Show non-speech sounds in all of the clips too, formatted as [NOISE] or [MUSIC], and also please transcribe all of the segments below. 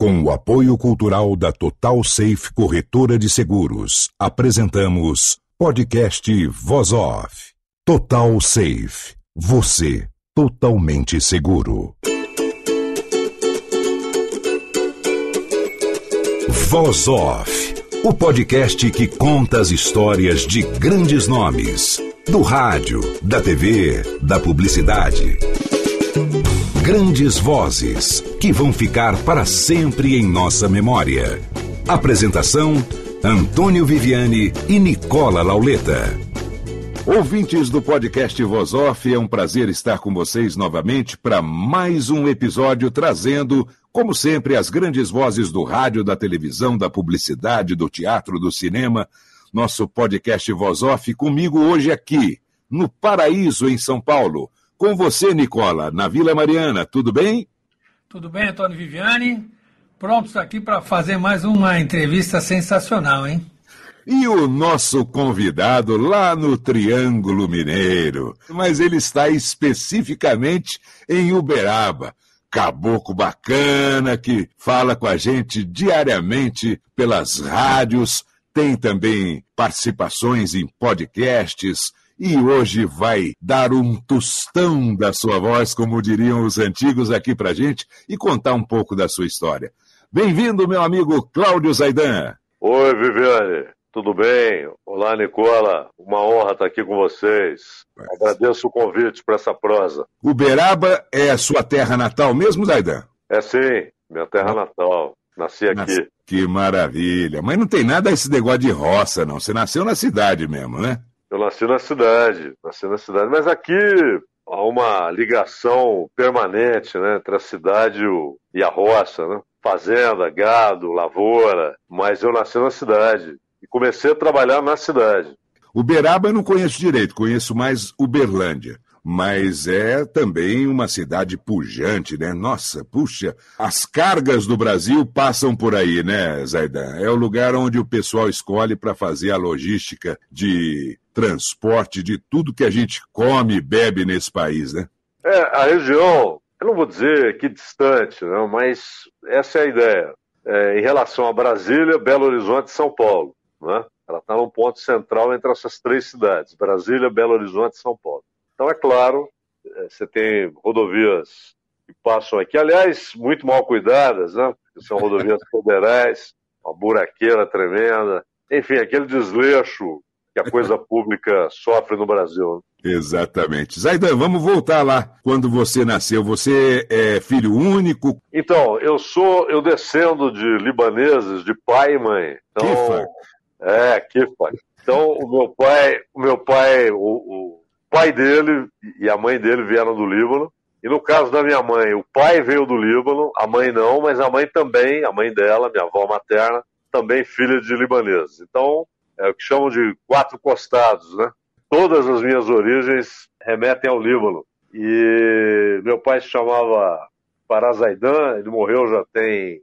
Com o apoio cultural da Total Safe Corretora de Seguros, apresentamos podcast Voz Off. Total Safe. Você totalmente seguro. Voz Off. O podcast que conta as histórias de grandes nomes. Do rádio, da TV, da publicidade. Grandes vozes que vão ficar para sempre em nossa memória. Apresentação: Antônio Viviane e Nicola Lauleta. Ouvintes do podcast Voz Off, é um prazer estar com vocês novamente para mais um episódio trazendo, como sempre, as grandes vozes do rádio, da televisão, da publicidade, do teatro, do cinema. Nosso podcast Voz Off comigo hoje aqui, no Paraíso, em São Paulo com você, Nicola, na Vila Mariana, tudo bem? Tudo bem, Antônio Viviane. Prontos aqui para fazer mais uma entrevista sensacional, hein? E o nosso convidado lá no Triângulo Mineiro, mas ele está especificamente em Uberaba. Caboclo bacana que fala com a gente diariamente pelas rádios, tem também participações em podcasts, e hoje vai dar um tostão da sua voz, como diriam os antigos aqui pra gente, e contar um pouco da sua história. Bem-vindo, meu amigo Cláudio Zaidan. Oi, Viviane. Tudo bem? Olá, Nicola. Uma honra estar aqui com vocês. Agradeço o convite para essa prosa. Uberaba é a sua terra natal mesmo, Zaidan? É sim, minha terra natal. Nasci aqui. Que maravilha. Mas não tem nada esse negócio de roça, não. Você nasceu na cidade mesmo, né? Eu nasci na cidade, nasci na cidade, mas aqui há uma ligação permanente né, entre a cidade e a roça, né? Fazenda, gado, lavoura, mas eu nasci na cidade e comecei a trabalhar na cidade. Uberaba eu não conheço direito, conheço mais Uberlândia mas é também uma cidade pujante, né? Nossa, puxa, as cargas do Brasil passam por aí, né, Zaidan? É o lugar onde o pessoal escolhe para fazer a logística de transporte de tudo que a gente come e bebe nesse país, né? É, a região, eu não vou dizer que distante, não, mas essa é a ideia. É, em relação a Brasília, Belo Horizonte e São Paulo, né? Ela está num ponto central entre essas três cidades, Brasília, Belo Horizonte e São Paulo. Então, é claro, é, você tem rodovias que passam aqui, aliás, muito mal cuidadas, né? são rodovias [LAUGHS] federais, uma buraqueira tremenda, enfim, aquele desleixo que a coisa pública sofre no Brasil. Exatamente. Zaidan, vamos voltar lá. Quando você nasceu, você é filho único? Então, eu sou, eu descendo de libaneses, de pai e mãe. Então, Kifa. É, Kifa. Então, o meu pai, o meu pai, o, o pai dele e a mãe dele vieram do Líbano. E no caso da minha mãe, o pai veio do Líbano, a mãe não, mas a mãe também, a mãe dela, minha avó materna, também filha de libaneses. Então, é o que chamam de quatro costados, né? Todas as minhas origens remetem ao Líbano. E meu pai se chamava Parazaidan, ele morreu já tem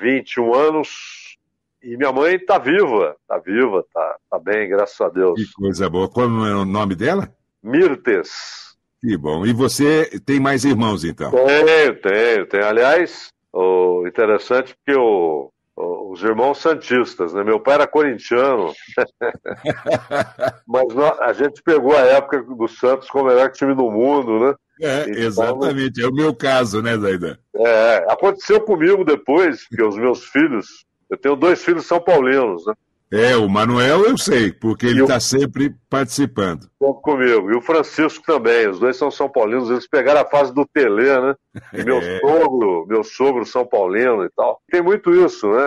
21 anos. E minha mãe está viva, está viva, está tá bem, graças a Deus. Que coisa boa. Qual é o nome dela? Mirtes. Que bom. E você tem mais irmãos, então? Tenho, tenho, tenho. Aliás, o interessante porque o, o, os irmãos santistas, né? Meu pai era corintiano, [LAUGHS] mas nós, a gente pegou a época do Santos como o melhor time do mundo, né? É, então, exatamente. É o meu caso, né, Zaidan? É, aconteceu comigo depois, que os meus filhos, eu tenho dois filhos são paulinos, né? É, o Manuel eu sei, porque ele está sempre participando. Comigo. E o Francisco também, os dois são São Paulinos, eles pegaram a fase do Telê, né? E meu [LAUGHS] é. sogro, meu sogro São Paulino e tal. Tem muito isso, né?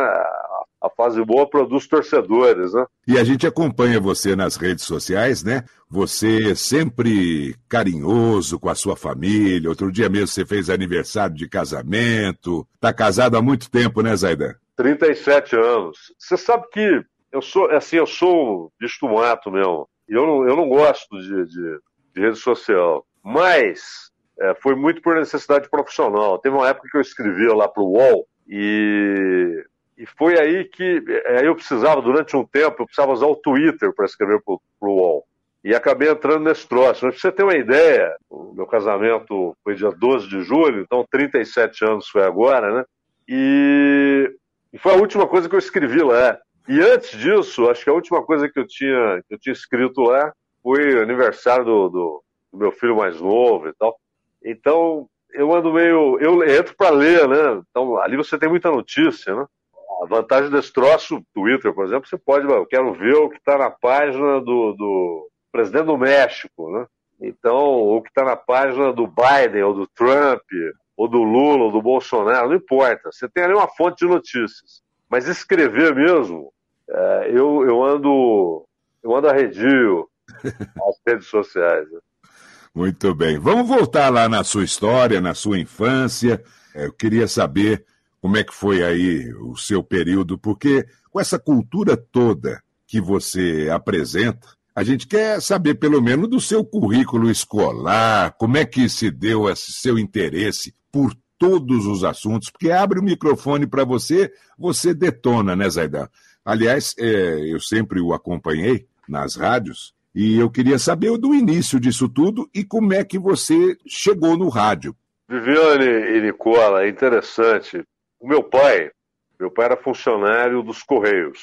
A fase boa produz torcedores, né? E a gente acompanha você nas redes sociais, né? Você sempre carinhoso com a sua família. Outro dia mesmo você fez aniversário de casamento. Tá casado há muito tempo, né, Zaidan? 37 anos. Você sabe que eu sou, assim, eu sou bicho mato mesmo. E eu não, eu não gosto de, de, de rede social. Mas é, foi muito por necessidade profissional. Teve uma época que eu escrevia lá para o UOL e, e foi aí que aí eu precisava, durante um tempo, eu precisava usar o Twitter para escrever para o UOL. E acabei entrando nesse troço. Mas pra você ter uma ideia, o meu casamento foi dia 12 de julho, então 37 anos foi agora, né? E foi a última coisa que eu escrevi lá. E antes disso, acho que a última coisa que eu tinha, que eu tinha escrito lá foi aniversário do, do, do meu filho mais novo e tal. Então, eu ando meio. Eu entro para ler, né? Então, ali você tem muita notícia, né? A vantagem desse troço, Twitter, por exemplo, você pode, eu quero ver o que está na página do, do presidente do México, né? Então, o que está na página do Biden, ou do Trump, ou do Lula, ou do Bolsonaro, não importa. Você tem ali uma fonte de notícias. Mas escrever mesmo, é, eu, eu ando eu ando arredio [LAUGHS] as redes sociais. Né? Muito bem. Vamos voltar lá na sua história, na sua infância. É, eu queria saber como é que foi aí o seu período, porque com essa cultura toda que você apresenta, a gente quer saber pelo menos do seu currículo escolar, como é que se deu esse seu interesse por todos os assuntos, porque abre o microfone para você, você detona, né, Zaidan? Aliás, é, eu sempre o acompanhei nas rádios e eu queria saber do início disso tudo e como é que você chegou no rádio. Viviane e Nicola, é interessante. O meu pai, meu pai era funcionário dos Correios,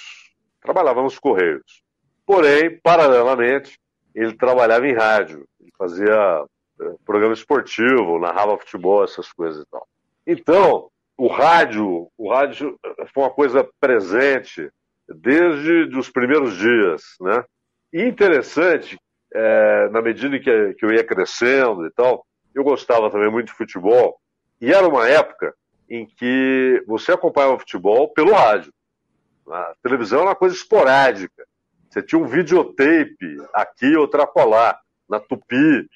trabalhava nos Correios. Porém, paralelamente, ele trabalhava em rádio, ele fazia eh, programa esportivo, narrava futebol, essas coisas e tal. Então, o rádio, o rádio foi uma coisa presente desde os primeiros dias, né? E interessante, é, na medida que, que eu ia crescendo e tal, eu gostava também muito de futebol, e era uma época em que você acompanhava futebol pelo rádio. A televisão era uma coisa esporádica. Você tinha um videotape aqui, outra acolá, na Tupi.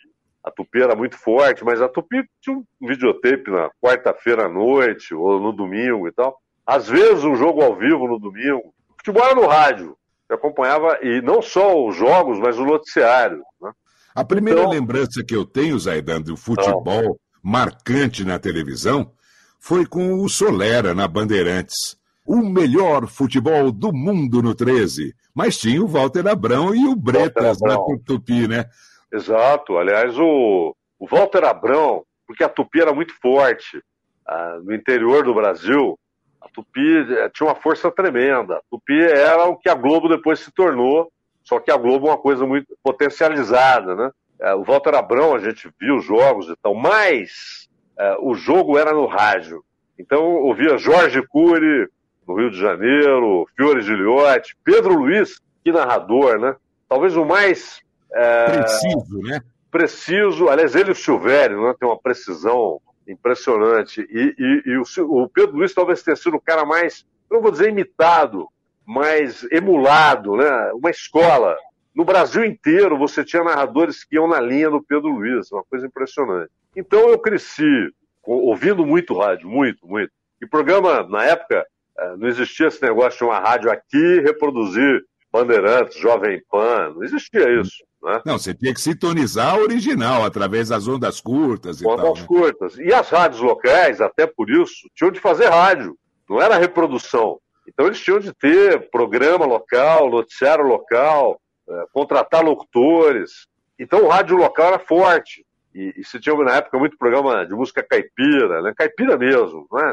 A Tupi era muito forte, mas a Tupi tinha um videotape na quarta-feira à noite ou no domingo e tal. Às vezes um jogo ao vivo no domingo. Futebol era no rádio. Você acompanhava, e não só os jogos, mas o noticiário. Né? A primeira então... lembrança que eu tenho, Zaidan, do futebol não. marcante na televisão foi com o Solera na Bandeirantes. O melhor futebol do mundo no 13. Mas tinha o Walter Abrão e o Bretas na Tupi, né? Exato. Aliás, o, o Walter Abrão, porque a Tupi era muito forte ah, no interior do Brasil, a Tupi eh, tinha uma força tremenda. A Tupi era o que a Globo depois se tornou, só que a Globo é uma coisa muito potencializada, né? É, o Walter Abrão, a gente viu os jogos e tal, mas é, o jogo era no rádio. Então eu ouvia Jorge Cury, no Rio de Janeiro, Fiore Giliotti, Pedro Luiz, que narrador, né? Talvez o mais. É, preciso, né? Preciso, aliás, ele e o Silvério, né? Tem uma precisão impressionante. E, e, e o, o, Pedro Luiz talvez tenha sido o cara mais, não vou dizer imitado, mas emulado, né? Uma escola. No Brasil inteiro você tinha narradores que iam na linha do Pedro Luiz, uma coisa impressionante. Então eu cresci ouvindo muito rádio, muito, muito. E programa, na época, eh, não existia esse negócio de uma rádio aqui reproduzir Bandeirantes, Jovem Pan, não existia isso. Né? Não, você tinha que sintonizar a original através das ondas curtas e ondas tal. Ondas né? curtas. E as rádios locais, até por isso, tinham de fazer rádio, não era reprodução. Então eles tinham de ter programa local, noticiário local, é, contratar locutores. Então o rádio local era forte. E, e se tinha na época muito programa de música caipira, né? caipira mesmo, né?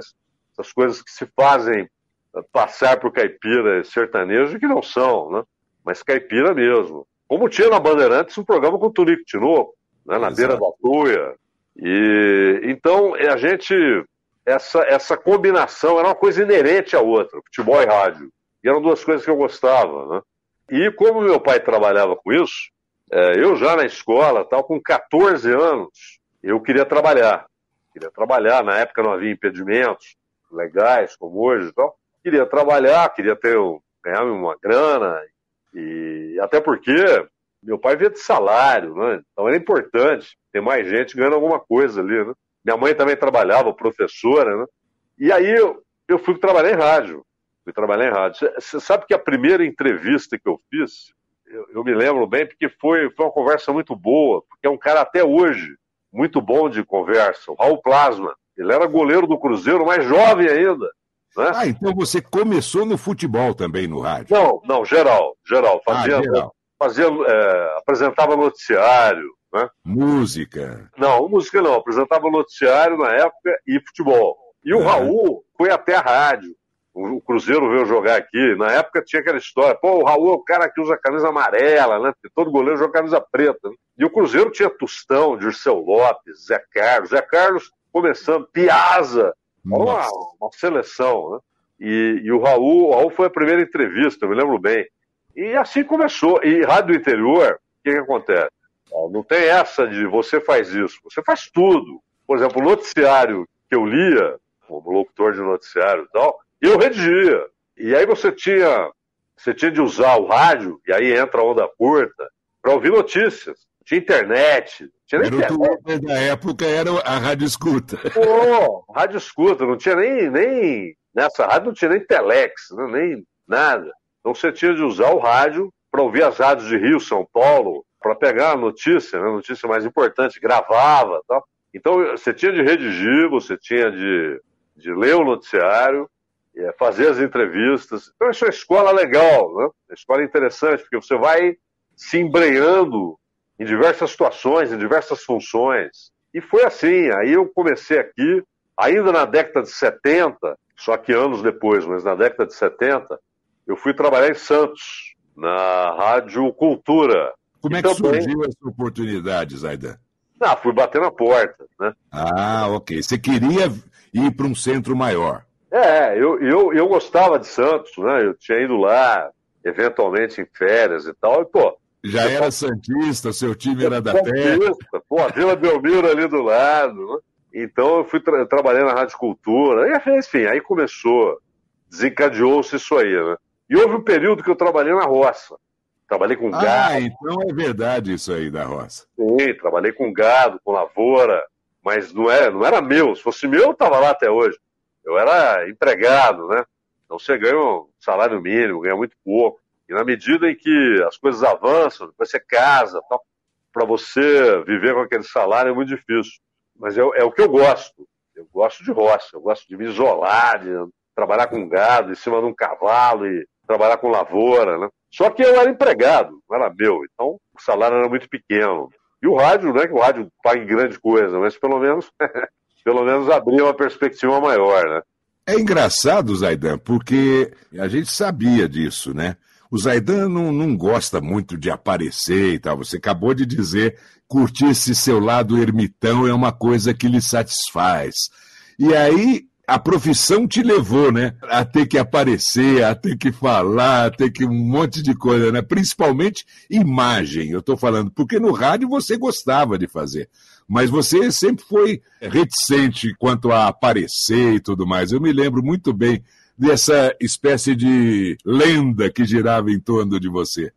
essas coisas que se fazem passar por caipira sertanejo que não são, né? mas caipira mesmo. Como tinha na Bandeirantes um programa com o Tunico Tinoco, né, na Exato. beira da Tuia. E, então, a gente, essa, essa combinação era uma coisa inerente à outra, futebol e rádio. E eram duas coisas que eu gostava. Né? E como meu pai trabalhava com isso, é, eu já na escola, tal, com 14 anos, eu queria trabalhar. Queria trabalhar, na época não havia impedimentos legais como hoje e tal. Queria trabalhar, queria ter, ganhar uma grana e até porque meu pai via de salário, né? Então era importante ter mais gente ganhando alguma coisa ali, né? Minha mãe também trabalhava, professora, né? E aí eu, eu fui trabalhar em rádio. Fui trabalhar em rádio. Você sabe que a primeira entrevista que eu fiz, eu, eu, me lembro bem, porque foi, foi uma conversa muito boa, porque é um cara até hoje muito bom de conversa, o Raul Plasma. Ele era goleiro do Cruzeiro, mais jovem ainda. Né? Ah, então você começou no futebol também no rádio? Não, não, geral, geral. Ah, fazia, ah, geral. fazia é, apresentava noticiário. Né? Música. Não, música não, apresentava noticiário na época e futebol. E o é. Raul foi até a rádio. o Cruzeiro veio jogar aqui, na época tinha aquela história, pô, o Raul é o cara que usa camisa amarela, né? Porque todo goleiro joga camisa preta. Né? E o Cruzeiro tinha Tostão, Dirceu Lopes, Zé Carlos, Zé Carlos começando, Piazza, uma, uma, seleção, né? E, e, o Raul, o Raul foi a primeira entrevista, eu me lembro bem. E assim começou. E rádio interior, o que, que acontece? Não tem essa de você faz isso, você faz tudo. Por exemplo, o noticiário que eu lia, como locutor de noticiário e tal, eu redigia. E aí você tinha, você tinha de usar o rádio, e aí entra a onda curta, para ouvir notícias. Tinha internet. Tinha era internet. o Twitter da época, era a rádio escuta. Pô, rádio escuta, não tinha nem, nem. Nessa rádio não tinha nem telex, né, nem nada. Então você tinha de usar o rádio para ouvir as rádios de Rio, São Paulo, para pegar a notícia, né, a notícia mais importante, gravava tal. Então você tinha de redigir, você tinha de, de ler o noticiário, é, fazer as entrevistas. Então, isso é uma escola legal, né? É uma escola interessante, porque você vai se embreando em diversas situações, em diversas funções. E foi assim. Aí eu comecei aqui, ainda na década de 70, só que anos depois, mas na década de 70, eu fui trabalhar em Santos, na Rádio Cultura. Como é que também... surgiu essa oportunidade, Zaidan? Ah, fui bater na porta, né? Ah, ok. Você queria ir para um centro maior. É, eu, eu, eu gostava de Santos, né? Eu tinha ido lá, eventualmente, em férias e tal, e, pô... Já era pô, Santista, seu time era da terra. Pô, a Vila Belmiro ali do lado, né? Então eu fui tra trabalhando na Rádio Cultura, e, enfim, aí começou, desencadeou-se isso aí, né? E houve um período que eu trabalhei na roça. Trabalhei com ah, gado. Ah, então é verdade isso aí da roça. Sim, trabalhei com gado, com lavoura, mas não era, não era meu. Se fosse meu, eu estava lá até hoje eu era empregado, né? Então você ganha um salário mínimo, ganha muito pouco. E na medida em que as coisas avançam, depois você casa, para você viver com aquele salário é muito difícil. Mas é, é, o que eu gosto. Eu gosto de roça, eu gosto de me isolar, de trabalhar com gado em cima de um cavalo e trabalhar com lavoura, né? Só que eu era empregado, não era meu, então o salário era muito pequeno. E o rádio, não é que o rádio pague grande coisa, mas pelo menos [LAUGHS] pelo menos abrir uma perspectiva maior, né? É engraçado, Zaidan, porque a gente sabia disso, né? O Zaidan não, não gosta muito de aparecer e tal. Você acabou de dizer curtir esse seu lado ermitão é uma coisa que lhe satisfaz. E aí a profissão te levou, né? A ter que aparecer, a ter que falar, a ter que um monte de coisa, né? Principalmente imagem, eu estou falando, porque no rádio você gostava de fazer mas você sempre foi reticente quanto a aparecer e tudo mais. Eu me lembro muito bem dessa espécie de lenda que girava em torno de você.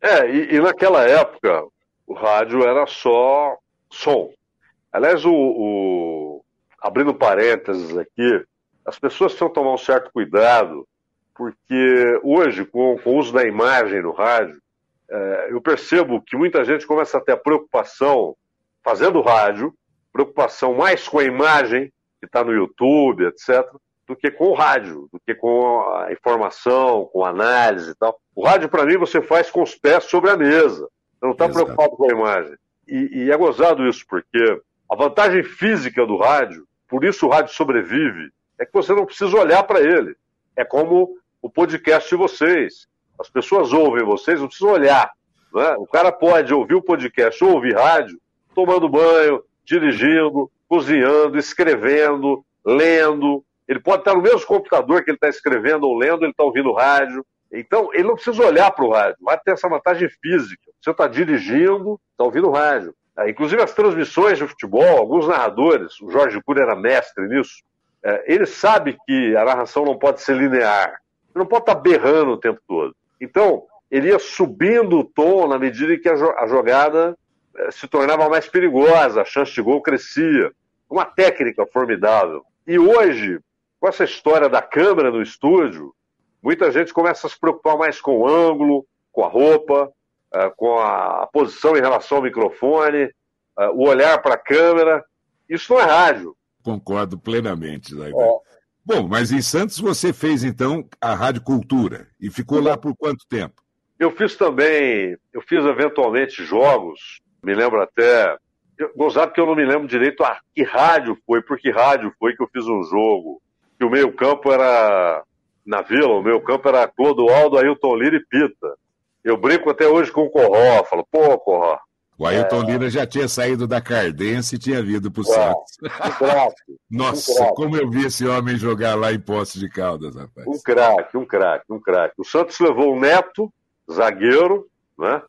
É, e, e naquela época o rádio era só som. Aliás, o, o, abrindo parênteses aqui, as pessoas precisam tomar um certo cuidado, porque hoje, com, com o uso da imagem no rádio, é, eu percebo que muita gente começa a ter a preocupação fazendo rádio, preocupação mais com a imagem, que está no YouTube, etc., do que com o rádio, do que com a informação, com a análise e tal. O rádio, para mim, você faz com os pés sobre a mesa. Você não está preocupado com a imagem. E, e é gozado isso, porque a vantagem física do rádio, por isso o rádio sobrevive, é que você não precisa olhar para ele. É como o podcast de vocês. As pessoas ouvem vocês, não precisam olhar. Né? O cara pode ouvir o podcast ou ouvir rádio tomando banho, dirigindo, cozinhando, escrevendo, lendo. Ele pode estar no mesmo computador que ele está escrevendo ou lendo, ele está ouvindo rádio. Então, ele não precisa olhar para o rádio. Vai ter essa vantagem física. Você está dirigindo, está ouvindo rádio. É, inclusive, as transmissões de futebol, alguns narradores, o Jorge Cury era mestre nisso, é, ele sabe que a narração não pode ser linear. Você não pode estar tá berrando o tempo todo. Então, ele ia subindo o tom na medida em que a jogada eh, se tornava mais perigosa, a chance de gol crescia. Uma técnica formidável. E hoje, com essa história da câmera no estúdio, muita gente começa a se preocupar mais com o ângulo, com a roupa, eh, com a posição em relação ao microfone, eh, o olhar para a câmera. Isso não é rádio. Concordo plenamente, Zaidan. É. Bom, mas em Santos você fez então a Rádio Cultura e ficou lá por quanto tempo? Eu fiz também, eu fiz eventualmente jogos me lembro até. Gozado que eu não me lembro direito a que rádio foi, por que rádio foi que eu fiz um jogo. Que o meio-campo era na Vila, o meu campo era Clodoaldo, Ailton Lira e Pita. Eu brinco até hoje com o Corró, falo, pô, Corró. O Ailton é... Lira já tinha saído da Cardense e tinha vindo para o Santos. Um craque. Nossa, um craque. como eu vi esse homem jogar lá em Poços de Caldas, rapaz. Um craque, um craque, um craque. O Santos levou o Neto, zagueiro, né?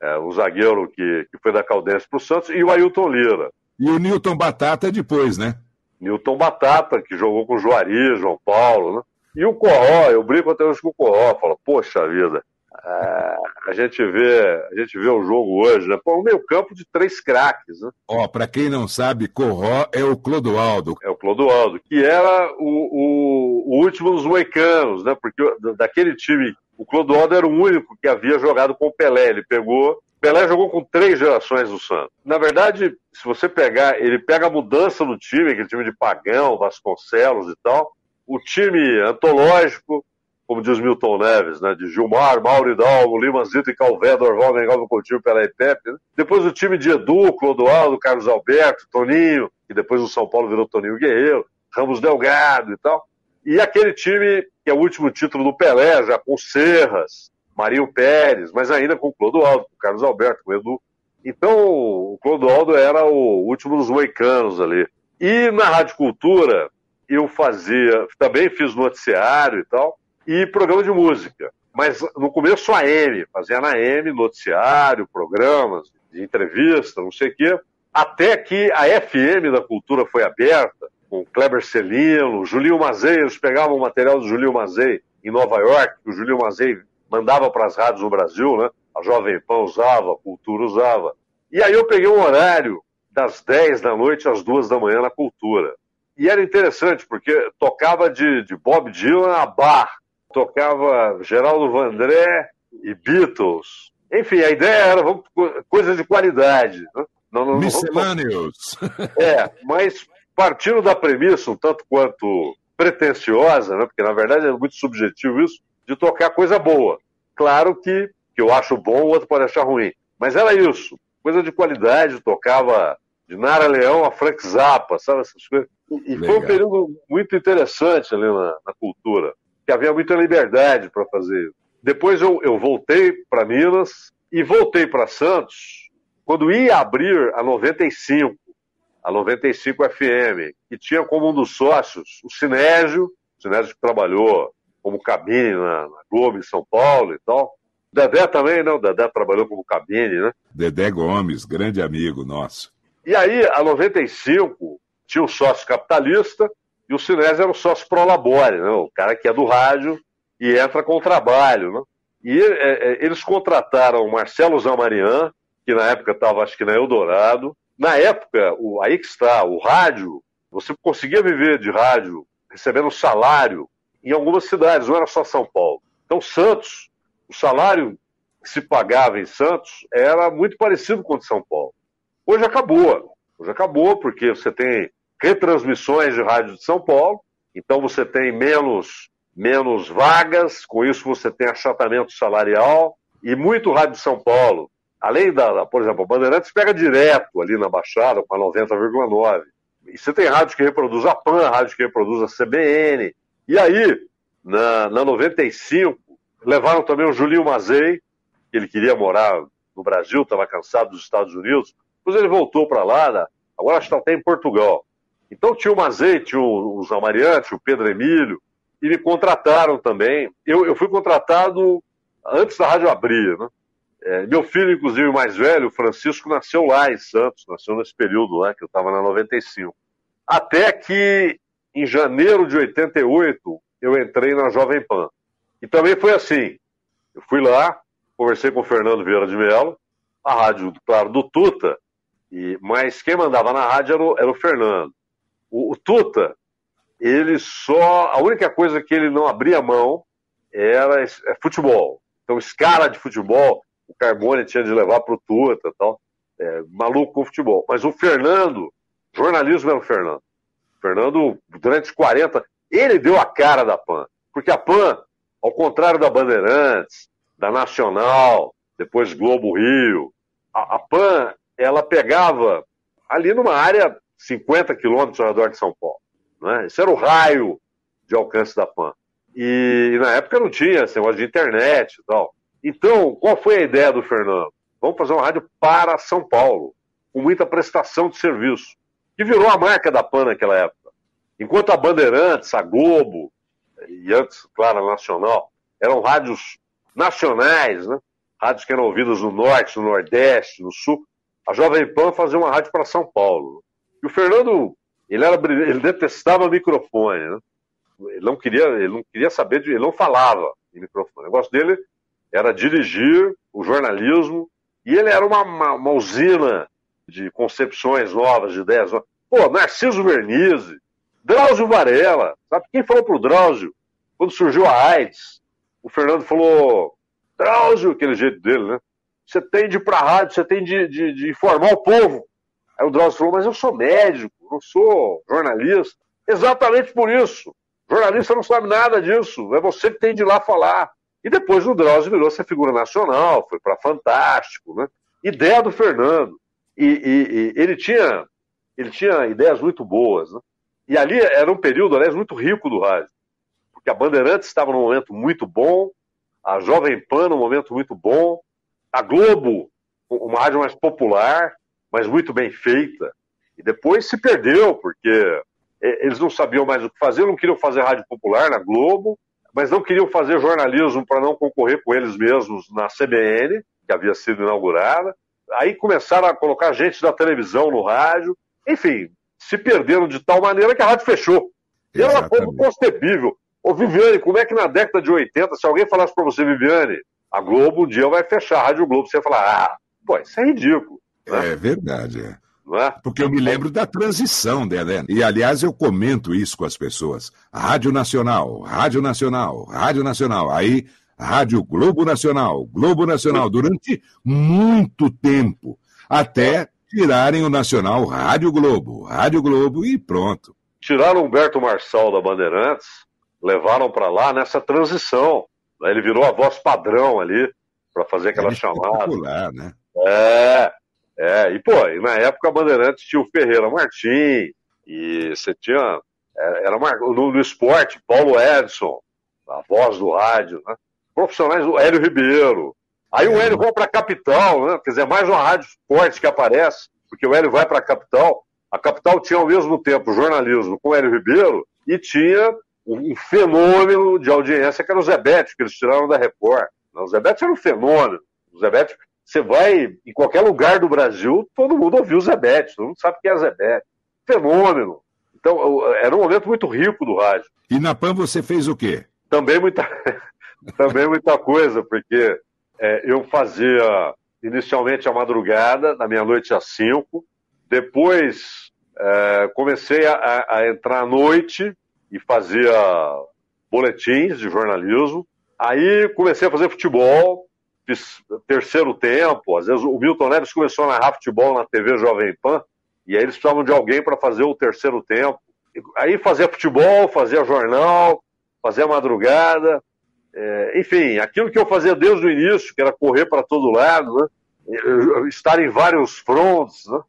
É, um zagueiro que, que foi da Caldense para o Santos, e o Ailton Lira. E o Newton Batata depois, né? Newton Batata, que jogou com o Juari, João Paulo, né? E o Corró, eu brinco até hoje com o Corró, falo, poxa vida, é, a gente vê a gente vê o jogo hoje, né? Pô, um meio campo de três craques, né? Ó, oh, para quem não sabe, Corró é o Clodoaldo. É o Clodoaldo, que era o, o, o último dos moicanos, né? Porque daquele time, o Clodoaldo era o único que havia jogado com o Pelé. Ele pegou Pelé jogou com três gerações do Santos. Na verdade, se você pegar, ele pega a mudança do time, aquele time de Pagão, Vasconcelos e tal, o time antológico, como diz Milton Neves, né, de Gilmar, Mauro Hidalgo, Lima Zito e Calvé, Dorval, Mengal, Coutinho, Pelé e Pepe. Né? Depois o time de Edu, Clodoaldo, Carlos Alberto, Toninho, que depois o São Paulo virou Toninho Guerreiro, Ramos Delgado e tal. E aquele time, que é o último título do Pelé, já com Serras, Marinho Pérez, mas ainda com o Clodoaldo, com o Carlos Alberto, com o Edu. Então, o Clodoaldo era o último dos moicanos ali. E na Rádio Cultura, eu fazia, também fiz noticiário e tal, e programa de música. Mas no começo a M, fazia na M, noticiário, programas de entrevista, não sei o quê, até que a FM da Cultura foi aberta, com Kleber Celino, Julinho Mazei, eles pegavam o material do Julinho Mazei em Nova York, o Julinho Mazei mandava para as rádios no Brasil, né? A Jovem Pan usava, a Cultura usava. E aí eu peguei um horário das 10 da noite às 2 da manhã na Cultura. E era interessante, porque tocava de, de Bob Dylan a Bar, tocava Geraldo Vandré e Beatles. Enfim, a ideia era vamos, coisa de qualidade. Né? Não, não, Miscellaneous. [LAUGHS] É, mas partindo da premissa, um tanto quanto pretensiosa, né? porque na verdade é muito subjetivo isso, de tocar coisa boa. Claro que, que eu acho bom, o outro pode achar ruim. Mas era isso, coisa de qualidade, tocava de Nara Leão a Frank Zappa, sabe essas coisas. E Legal. foi um período muito interessante ali na, na cultura, que havia muita liberdade para fazer. Depois eu, eu voltei para Minas e voltei para Santos quando ia abrir a 95, a 95 FM, que tinha como um dos sócios o Sinésio, o Sinésio que trabalhou como cabine na, na Globo em São Paulo e tal. Dedé também, né? O Dedé trabalhou como cabine, né? Dedé Gomes, grande amigo nosso. E aí, a 95, tinha o sócio capitalista e o Sinésio era o sócio pro labore, né? O cara que é do rádio e entra com o trabalho, né? E é, é, eles contrataram o Marcelo Zamarian, que na época estava, acho que na Eldorado. Na época, o, aí que está, o rádio, você conseguia viver de rádio recebendo salário em algumas cidades, não era só São Paulo. Então, Santos, o salário que se pagava em Santos era muito parecido com o de São Paulo. Hoje acabou. Hoje acabou, porque você tem retransmissões de rádio de São Paulo, então você tem menos, menos vagas, com isso você tem achatamento salarial, e muito rádio de São Paulo. Além da, por exemplo, a Bandeirantes pega direto ali na Baixada com a 90,9. E você tem rádio que reproduz a PAN, rádio que reproduz a CBN, e aí, na, na 95, levaram também o Julinho Mazei, que ele queria morar no Brasil, estava cansado dos Estados Unidos. Depois ele voltou para lá, né? agora está até em Portugal. Então tinha o Mazei, tinha o, Zamariante, o Pedro Emílio, e me contrataram também. Eu, eu fui contratado antes da rádio abrir, né? É, meu filho, inclusive, mais velho, Francisco, nasceu lá em Santos, nasceu nesse período lá, que eu estava na 95. Até que em janeiro de 88, eu entrei na Jovem Pan. E também foi assim. Eu fui lá, conversei com o Fernando Vieira de Mello, a rádio, claro, do Tuta, e, mas quem mandava na rádio era o, era o Fernando. O, o, Tuta, ele só. A única coisa que ele não abria mão era é, futebol. Então, escala de futebol, o Carbone tinha de levar para o Tuta tal. É, maluco com futebol. Mas o Fernando, jornalismo era o Fernando. Fernando, durante 40, ele deu a cara da PAN. Porque a PAN, ao contrário da Bandeirantes, da Nacional, depois Globo Rio, a, a PAN, ela pegava ali numa área 50 quilômetros ao redor de São Paulo. Né? Esse era o raio de alcance da PAN. E, na época não tinha esse negócio de internet e tal. Então, qual foi a ideia do Fernando? Vamos fazer uma rádio para São Paulo, com muita prestação de serviço, que virou a marca da PAN naquela época. Enquanto a Bandeirantes, a Globo, e antes, claro, a Nacional, eram rádios nacionais, né? rádios que eram ouvidas no Norte, no Nordeste, no Sul, a Jovem Pan fazia uma rádio para São Paulo. E o Fernando, ele, era, ele detestava microfone, né? Ele não queria, ele não queria saber de, ele não falava em microfone. O negócio dele era dirigir o jornalismo e ele era uma, uma, uma usina de concepções novas, de ideias novas. Pô, Narciso Vernizzi, Drauzio Varela, sabe quem falou pro Drauzio? Quando surgiu a AIDS, o Fernando falou, Drauzio, aquele jeito dele, né? Você tem de ir pra rádio, você tem de, de, de informar o povo. Aí o Drauzio falou, mas eu sou médico, não sou jornalista. Exatamente por isso. Jornalista não sabe nada disso. É você que tem de ir lá falar. E depois o Drauzio virou essa figura nacional, foi para Fantástico, né? Ideia do Fernando. E, e, e, ele, tinha, ele tinha ideias muito boas, né? E ali era um período, aliás, muito rico do rádio. Porque a Bandeirantes estava num momento muito bom, a Jovem Pan num momento muito bom, a Globo, uma rádio mais popular, mas muito bem feita. E depois se perdeu, porque eles não sabiam mais o que fazer, não queriam fazer rádio popular na Globo, mas não queriam fazer jornalismo para não concorrer com eles mesmos na CBN, que havia sido inaugurada. Aí começaram a colocar gente da televisão no rádio. Enfim, se perderam de tal maneira que a rádio fechou. E era uma coisa inconcebível. Ô, Viviane, como é que na década de 80, se alguém falasse para você, Viviane, a Globo um dia vai fechar a Rádio Globo, você ia falar, ah, pô, isso é ridículo. Né? É verdade, é. É? Porque eu me lembro da transição dela. E, aliás, eu comento isso com as pessoas. Rádio Nacional, Rádio Nacional, Rádio Nacional. Aí, Rádio Globo Nacional, Globo Nacional, durante muito tempo. Até tirarem o Nacional Rádio Globo, Rádio Globo e pronto. Tiraram Humberto Marçal da Bandeirantes, levaram para lá nessa transição. Ele virou a voz padrão ali para fazer aquela é chamada. Popular, né? É, é, e pô, e na época a Bandeirantes tinha o Ferreira Martins, e você tinha. É, era no, no esporte, Paulo Edson, a voz do rádio, né? Profissionais, o Hélio Ribeiro. Aí o Hélio vai para a capital, né? Quer dizer, mais uma rádio forte que aparece, porque o Hélio vai para a capital. A capital tinha ao mesmo tempo jornalismo com o Hélio Ribeiro e tinha um fenômeno de audiência que era o Zebete, que eles tiraram da Record. O Zebete era um fenômeno. O Zebete você vai em qualquer lugar do Brasil, todo mundo ouviu o Zebete, todo mundo sabe quem é Zebete. Fenômeno. Então, era um momento muito rico do rádio. E na PAN você fez o quê? Também muita, [LAUGHS] também muita coisa, porque é, eu fazia inicialmente a madrugada, da meia-noite às cinco, depois é, comecei a, a entrar à noite e fazia boletins de jornalismo. Aí comecei a fazer futebol, fiz terceiro tempo, às vezes o Milton Neves começou a narrar futebol na TV Jovem Pan, e aí eles precisavam de alguém para fazer o terceiro tempo. Aí fazia futebol, fazia jornal, fazia madrugada, é, enfim, aquilo que eu fazia desde o início, que era correr para todo lado, né? estar em vários fronts, né?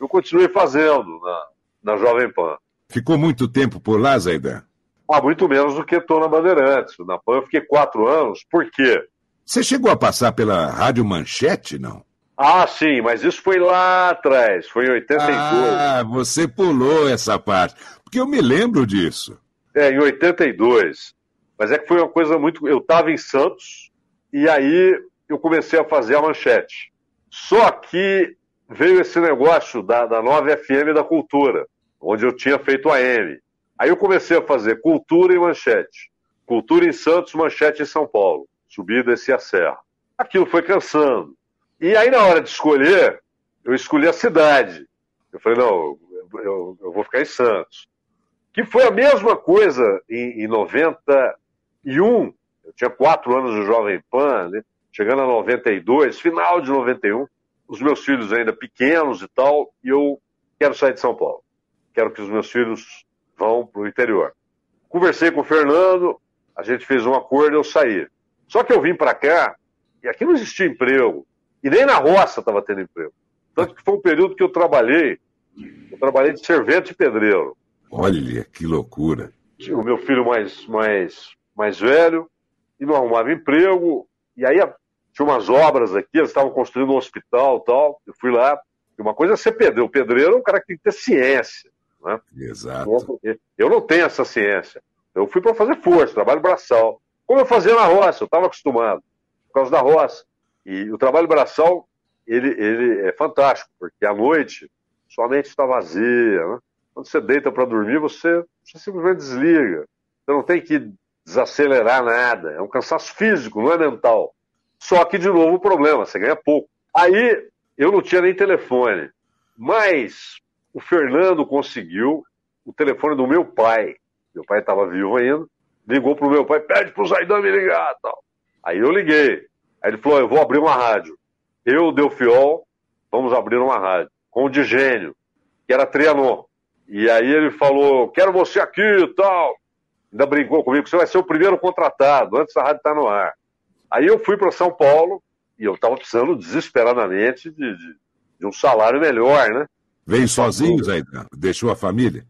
eu continuei fazendo na, na Jovem Pan. Ficou muito tempo por lá, Zaidan? Ah, muito menos do que estou na Bandeirantes. Na PAN eu fiquei quatro anos. Por quê? Você chegou a passar pela Rádio Manchete, não? Ah, sim, mas isso foi lá atrás, foi em 82. Ah, você pulou essa parte, porque eu me lembro disso. É, em 82. Mas é que foi uma coisa muito. Eu estava em Santos e aí eu comecei a fazer a manchete. Só que veio esse negócio da, da nova FM da Cultura, onde eu tinha feito a M. Aí eu comecei a fazer Cultura e Manchete. Cultura em Santos, Manchete em São Paulo subir e descer a serra. Aquilo foi cansando. E aí, na hora de escolher, eu escolhi a cidade. Eu falei, não, eu, eu vou ficar em Santos. Que foi a mesma coisa em, em 91. Eu tinha quatro anos de Jovem Pan, né? chegando a 92, final de 91. Os meus filhos ainda pequenos e tal, e eu quero sair de São Paulo. Quero que os meus filhos vão para o interior. Conversei com o Fernando, a gente fez um acordo e eu saí. Só que eu vim para cá e aqui não existia emprego. E nem na roça estava tendo emprego. Tanto que foi um período que eu trabalhei, eu trabalhei de servente e pedreiro. Olha, que loucura. O meu filho mais, mais, mais velho, e não arrumava emprego. E aí tinha umas obras aqui, eles estavam construindo um hospital tal. Eu fui lá. E uma coisa é ser pedreiro. O pedreiro é um cara que tem que ter ciência. Né? Exato. Eu não tenho essa ciência. Eu fui para fazer força, trabalho braçal. Como eu fazia na roça, eu estava acostumado, por causa da roça. E o trabalho braçal, ele, ele é fantástico, porque à noite sua mente está vazia. Né? Quando você deita para dormir, você, você simplesmente desliga. Você não tem que desacelerar nada. É um cansaço físico, não é mental. Só que, de novo, o problema, você ganha pouco. Aí, eu não tinha nem telefone. Mas o Fernando conseguiu o telefone do meu pai. Meu pai estava vivo ainda. Ligou pro meu pai, pede pro Zaidan me ligar tal. Aí eu liguei. Aí ele falou, eu vou abrir uma rádio. Eu, Delfiol, vamos abrir uma rádio. Com o Digênio, que era Trianon. E aí ele falou, quero você aqui e tal. Ainda brincou comigo, você vai ser o primeiro contratado, antes da rádio estar tá no ar. Aí eu fui para São Paulo, e eu estava precisando desesperadamente de, de, de, um salário melhor, né? Veio sozinho, Zé? Deixou a família?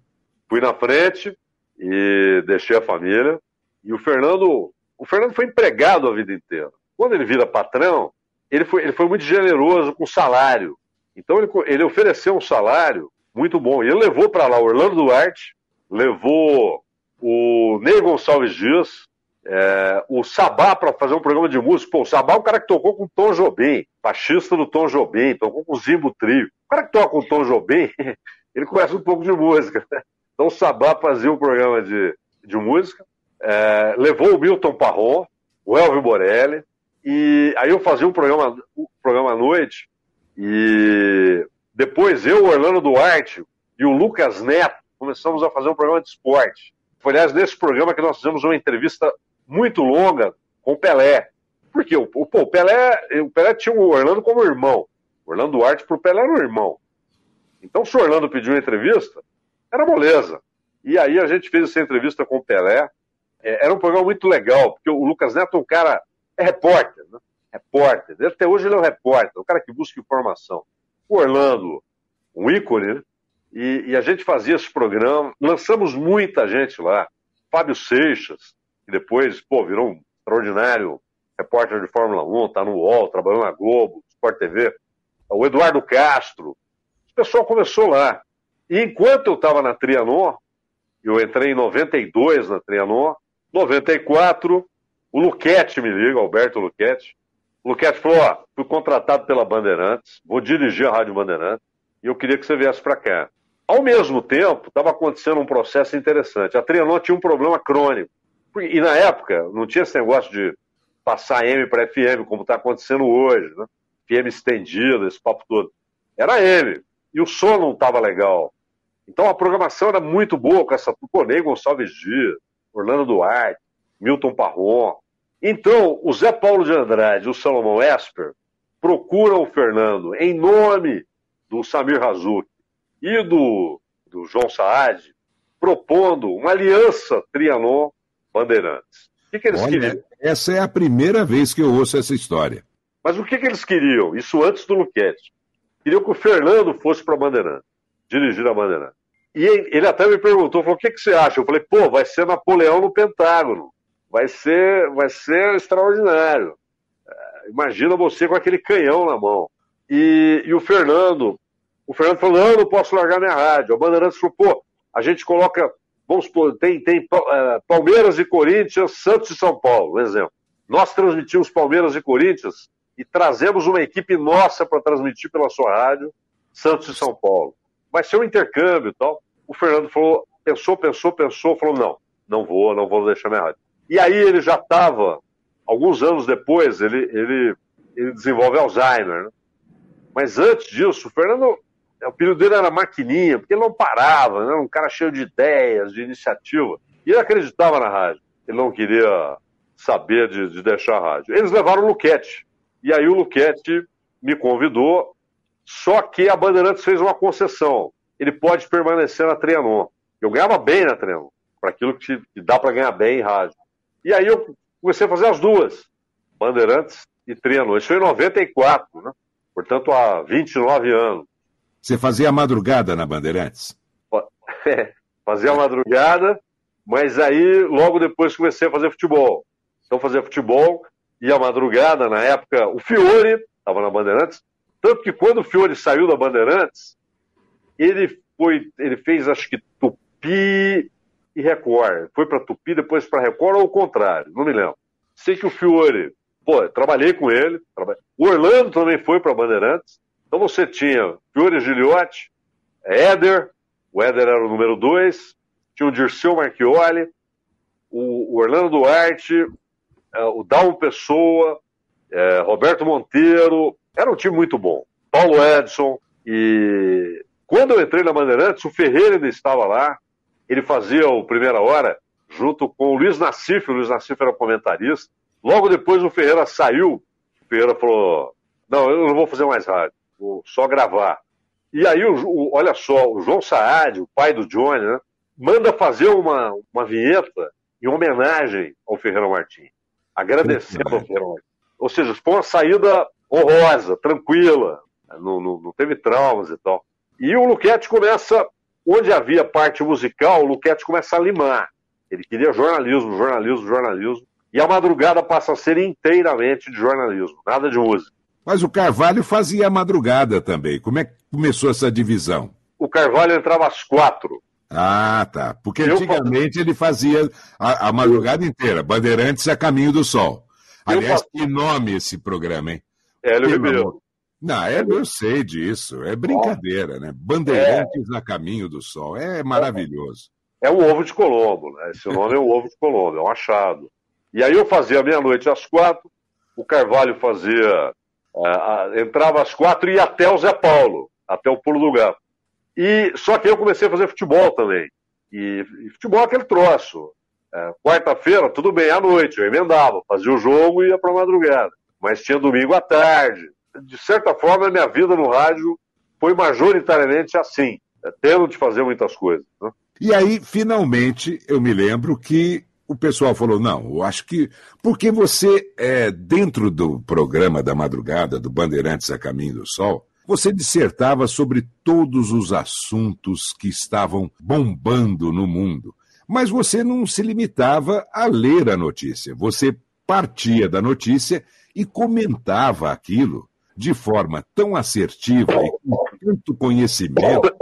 Fui na frente e deixei a família. E o Fernando, o Fernando foi empregado a vida inteira. Quando ele vira patrão, ele foi, ele foi muito generoso com o salário. Então ele, ele ofereceu um salário muito bom. E ele levou para lá o Orlando Duarte, levou o Ney Gonçalves Dias, é, o Sabá para fazer um programa de música. Pô, o Sabá é o cara que tocou com o Tom Jobim, baixista do Tom Jobim, tocou com o Zimbo Trio. O cara que toca com o Tom Jobim, [LAUGHS] ele conhece um pouco de música. Né? Então o Sabá fazia um programa de, de música, é, levou o Milton Parron, o Elvio Borelli, e aí eu fazia um programa, um programa à noite, e depois eu, Orlando Duarte e o Lucas Neto começamos a fazer um programa de esporte. Foi, aliás, nesse programa que nós fizemos uma entrevista muito longa com o Pelé. Porque o, o, o, Pelé, o Pelé tinha o Orlando como irmão. O Orlando Duarte para o Pelé era um irmão. Então, se o Orlando pediu uma entrevista, era moleza. E aí a gente fez essa entrevista com o Pelé. É, era um programa muito legal, porque o Lucas Neto é um cara, é repórter, né? Repórter. Até hoje ele é um repórter, um cara que busca informação. O Orlando, um ícone, né? E, e, a gente fazia esse programa, lançamos muita gente lá. Fábio Seixas, que depois, pô, virou um extraordinário repórter de Fórmula 1, tá no UOL, trabalhou na Globo, Sport TV. O Eduardo Castro. O pessoal começou lá. E enquanto eu estava na Trianon, eu entrei em 92 na Trianon, 94, o Luquete me liga, Alberto Luquete. O Luquete falou, ó, fui contratado pela Bandeirantes, vou dirigir a Rádio Bandeirantes, e eu queria que você viesse para cá. Ao mesmo tempo, estava acontecendo um processo interessante. A Trianon tinha um problema crônico. E na época, não tinha esse negócio de passar M para FM, como está acontecendo hoje, né? FM estendida, esse papo todo. Era M. E o som não estava legal. Então a programação era muito boa com essa Tuconei Gonçalves Dias, Orlando Duarte, Milton Parron. Então, o Zé Paulo de Andrade e o Salomão Esper procuram o Fernando em nome do Samir Razuk e do, do João Saad, propondo uma aliança Trianon Bandeirantes. O que, que eles Olha, queriam? Essa é a primeira vez que eu ouço essa história. Mas o que, que eles queriam? Isso antes do Luquete. Queriam que o Fernando fosse para a Bandeirantes, dirigir a Bandeirantes. E ele até me perguntou, falou, o que, que você acha? Eu falei, pô, vai ser Napoleão no Pentágono. Vai ser, vai ser extraordinário. É, imagina você com aquele canhão na mão. E, e o Fernando, o Fernando falou, não, não posso largar minha rádio. A Bandeirantes falou, pô, a gente coloca Vamos supor, tem, tem uh, Palmeiras e Corinthians, Santos e São Paulo, um exemplo. Nós transmitimos Palmeiras e Corinthians e trazemos uma equipe nossa para transmitir pela sua rádio Santos e São Paulo. Vai ser um intercâmbio e tal. O Fernando falou, pensou, pensou, pensou, falou, não, não vou, não vou deixar minha rádio. E aí ele já estava, alguns anos depois, ele, ele, ele desenvolve Alzheimer. Né? Mas antes disso, o Fernando o apelido dele era Maquininha, porque ele não parava, né? um cara cheio de ideias, de iniciativa. E ele acreditava na rádio. Ele não queria saber de, de deixar a rádio. Eles levaram o Luquete. E aí o Luquete me convidou, só que a Bandeirantes fez uma concessão. Ele pode permanecer na Trianon. Eu ganhava bem na Trianon, para aquilo que, que dá para ganhar bem em rádio. E aí eu comecei a fazer as duas, Bandeirantes e Trianon. Isso foi em 94, né? portanto há 29 anos. Você fazia a madrugada na Bandeirantes? [LAUGHS] É, fazia a madrugada, mas aí logo depois comecei a fazer futebol. Então fazia futebol, ia madrugada, na época, o Fiore estava na Bandeirantes, tanto que quando o Fiore saiu da Bandeirantes, ele foi, ele fez acho que Tupi e Record. Foi para Tupi, depois para Record ou o contrário, não me lembro. Sei que o Fiore, pô, trabalhei com ele. Trabalhei. O Orlando também foi para Bandeirantes. Então você tinha Fiore Giliotti, Éder, o Éder era o número 2, tinha o Dirceu Marchioli, o, o Orlando Duarte, é, o Dalmo Pessoa, é, Roberto Monteiro, era um time muito bom. Paulo Edson, e quando eu entrei na Bandeirantes, o Ferreira ainda estava lá, ele fazia o Primeira Hora junto com o Luiz Nassif, o Luiz Nassif era comentarista. Logo depois o Ferreira saiu, o Ferreira falou, não, eu não vou fazer mais rádio, vou só gravar. E aí, o, o, olha só, o João Saad, o pai do Johnny, né, manda fazer uma, uma vinheta em homenagem ao Ferreira Martins, agradecendo ao Ferreira Martins. Ou seja, foi uma saída honrosa, tranquila, não, não, não teve traumas e tal. E o Luquete começa, onde havia parte musical, o Luquete começa a limar. Ele queria jornalismo, jornalismo, jornalismo. E a madrugada passa a ser inteiramente de jornalismo, nada de música. Mas o Carvalho fazia a madrugada também. Como é que começou essa divisão? O Carvalho entrava às quatro. Ah, tá. Porque eu antigamente ele fazia a, a, madrugada inteira, Bandeirantes a Caminho do Sol. Aliás, que nome esse programa, hein? Hélio Ribeiro. Não, é, eu sei disso. É brincadeira, né? Bandeirantes é. a Caminho do Sol. É maravilhoso. É o ovo de Colombo, né? Esse nome é o ovo de Colombo, é um achado. E aí eu fazia meia-noite às quatro, o Carvalho fazia. Uh, entrava às quatro e ia até o Zé Paulo, até o Pulo do Gato. E, só que eu comecei a fazer futebol também. E, e futebol é aquele troço. É, Quarta-feira, tudo bem, à noite, eu emendava, fazia o jogo e ia para madrugada. Mas tinha domingo à tarde. De certa forma, a minha vida no rádio foi majoritariamente assim, é, tendo de fazer muitas coisas. Né? E aí, finalmente, eu me lembro que o pessoal falou: não, eu acho que. Porque você, é, dentro do programa da madrugada, do Bandeirantes a Caminho do Sol, você dissertava sobre todos os assuntos que estavam bombando no mundo. Mas você não se limitava a ler a notícia. Você partia da notícia e comentava aquilo de forma tão assertiva e com tanto conhecimento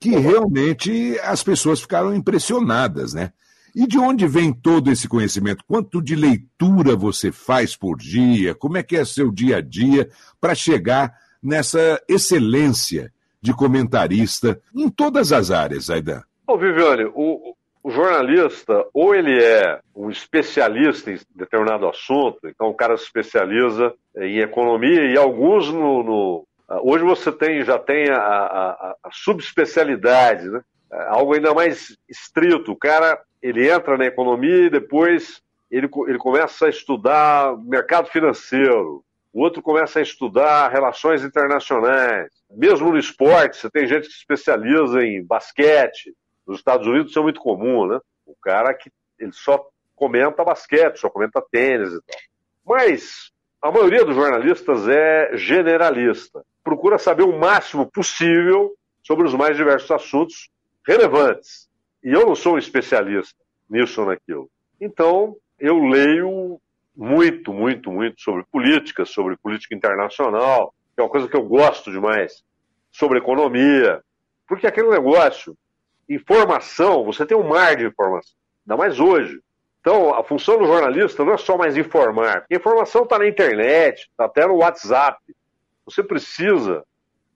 que realmente as pessoas ficaram impressionadas, né? E de onde vem todo esse conhecimento? Quanto de leitura você faz por dia? Como é que é seu dia a dia para chegar nessa excelência de comentarista em todas as áreas, Aidan? Ô, Viviane, o, o jornalista, ou ele é um especialista em determinado assunto, então o cara se especializa em economia e alguns no, no hoje você tem já tem a, a, a subespecialidade, né? algo ainda mais estrito. O cara ele entra na economia e depois ele, ele começa a estudar mercado financeiro, o outro começa a estudar relações internacionais. Mesmo no esporte, você tem gente que se especializa em basquete. Nos Estados Unidos isso é muito comum, né? O cara que ele só comenta basquete, só comenta tênis e tal. Mas a maioria dos jornalistas é generalista. Procura saber o máximo possível sobre os mais diversos assuntos relevantes. E eu não sou um especialista nisso ou naquilo. Então, eu leio muito, muito, muito sobre política, sobre política internacional, que é uma coisa que eu gosto demais, sobre economia, porque aquele negócio, informação, você tem um mar de informação, ainda mais hoje. Então, a função do jornalista não é só mais informar, porque a informação está na internet, está até no WhatsApp. Você precisa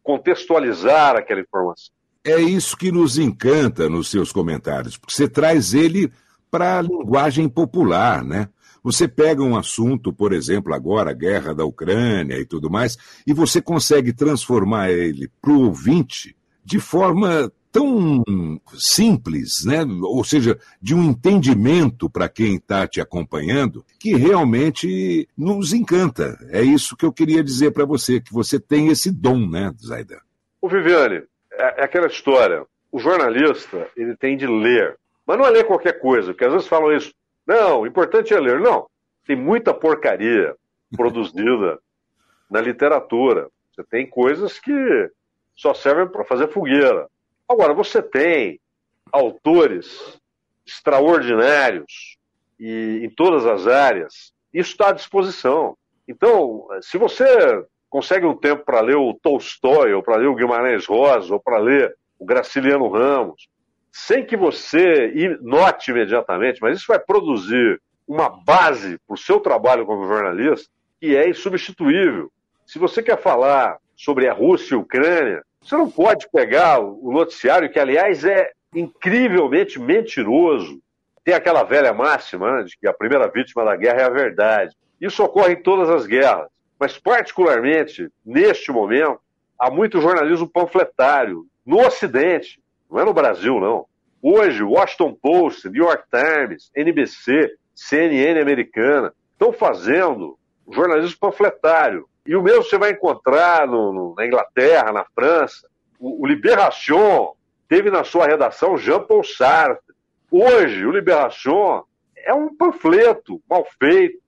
contextualizar aquela informação. É isso que nos encanta nos seus comentários, porque você traz ele para a linguagem popular, né? Você pega um assunto, por exemplo, agora a guerra da Ucrânia e tudo mais, e você consegue transformar ele para o ouvinte de forma tão simples, né? ou seja, de um entendimento para quem está te acompanhando, que realmente nos encanta. É isso que eu queria dizer para você, que você tem esse dom, né, Zaidan? O Viviane, é, é aquela história. O jornalista, ele tem de ler. Mas não é ler qualquer coisa, porque às vezes falam isso. Não, o importante é ler. Não, tem muita porcaria [LAUGHS] produzida na literatura. Você tem coisas que só servem para fazer fogueira. Agora, você tem autores extraordinários e em todas as áreas, isso está à disposição. Então, se você consegue um tempo para ler o Tolstói, ou para ler o Guimarães Rosa, ou para ler o Graciliano Ramos, sem que você note imediatamente, mas isso vai produzir uma base para o seu trabalho como jornalista que é insubstituível. Se você quer falar sobre a Rússia e a Ucrânia, você não pode pegar o noticiário, que aliás é incrivelmente mentiroso. Tem aquela velha máxima né, de que a primeira vítima da guerra é a verdade. Isso ocorre em todas as guerras, mas particularmente neste momento há muito jornalismo panfletário no Ocidente, não é no Brasil não. Hoje, Washington Post, New York Times, NBC, CNN americana estão fazendo jornalismo panfletário. E o mesmo você vai encontrar no, no, na Inglaterra, na França. O, o Libération teve na sua redação Jean-Paul Sartre. Hoje, o Libération é um panfleto mal feito.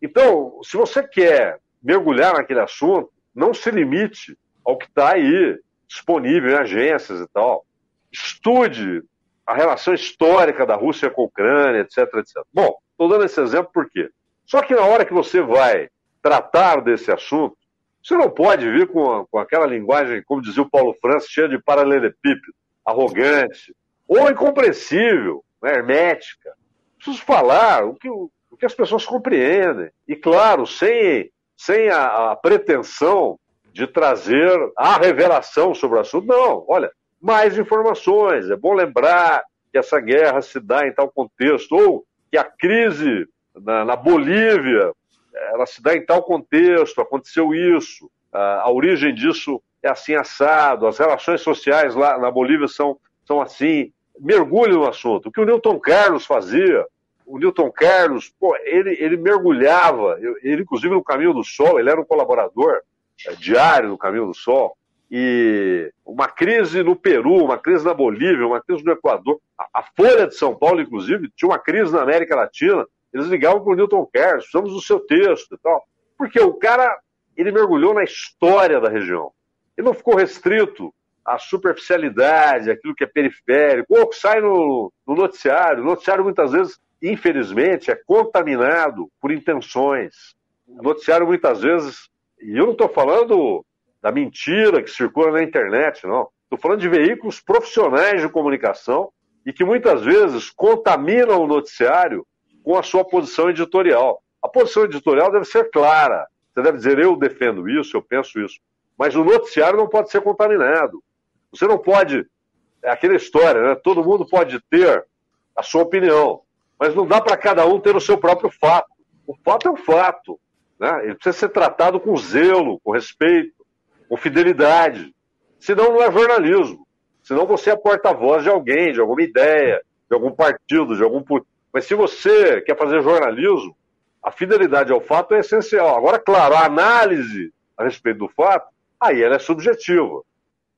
Então, se você quer mergulhar naquele assunto, não se limite ao que está aí disponível em agências e tal. Estude a relação histórica da Rússia com a Ucrânia, etc, etc. Bom, estou dando esse exemplo por quê? Só que na hora que você vai tratar desse assunto, você não pode vir com, com aquela linguagem, como dizia o Paulo França, cheia de paralelepípedo, arrogante, ou incompreensível, né, hermética. Preciso falar o que, o que as pessoas compreendem. E, claro, sem, sem a, a pretensão de trazer a revelação sobre o assunto. Não, olha, mais informações. É bom lembrar que essa guerra se dá em tal contexto, ou que a crise na, na Bolívia, ela se dá em tal contexto, aconteceu isso, a, a, origem disso é assim assado, as relações sociais lá na Bolívia são, são assim. Mergulhe no assunto. O que o Newton Carlos fazia, o Newton Carlos, pô, ele, ele mergulhava, ele inclusive no Caminho do Sol, ele era um colaborador é, diário do Caminho do Sol, e uma crise no Peru, uma crise na Bolívia, uma crise no Equador. A, a Folha de São Paulo, inclusive, tinha uma crise na América Latina, eles ligavam para o Newton Kerr, precisamos do seu texto e tal. Porque o cara, ele mergulhou na história da região. Ele não ficou restrito à superficialidade, aquilo que é periférico, ou que sai no, no noticiário. O noticiário, muitas vezes, infelizmente, é contaminado por intenções. O noticiário, muitas vezes, e eu não estou falando da mentira que circula na internet, não. Estou falando de veículos profissionais de comunicação e que muitas vezes contaminam o noticiário com a sua posição editorial. A posição editorial deve ser clara. Você deve dizer, eu defendo isso, eu penso isso. Mas o noticiário não pode ser contaminado. Você não pode. É aquela história, né? Todo mundo pode ter a sua opinião, mas não dá para cada um ter o seu próprio fato. O fato é um fato. Né? Ele precisa ser tratado com zelo, com respeito, com fidelidade. Senão não é jornalismo. Senão você é porta-voz de alguém, de alguma ideia, de algum partido, de algum mas se você quer fazer jornalismo, a fidelidade ao fato é essencial. Agora, claro, a análise a respeito do fato, aí ela é subjetiva.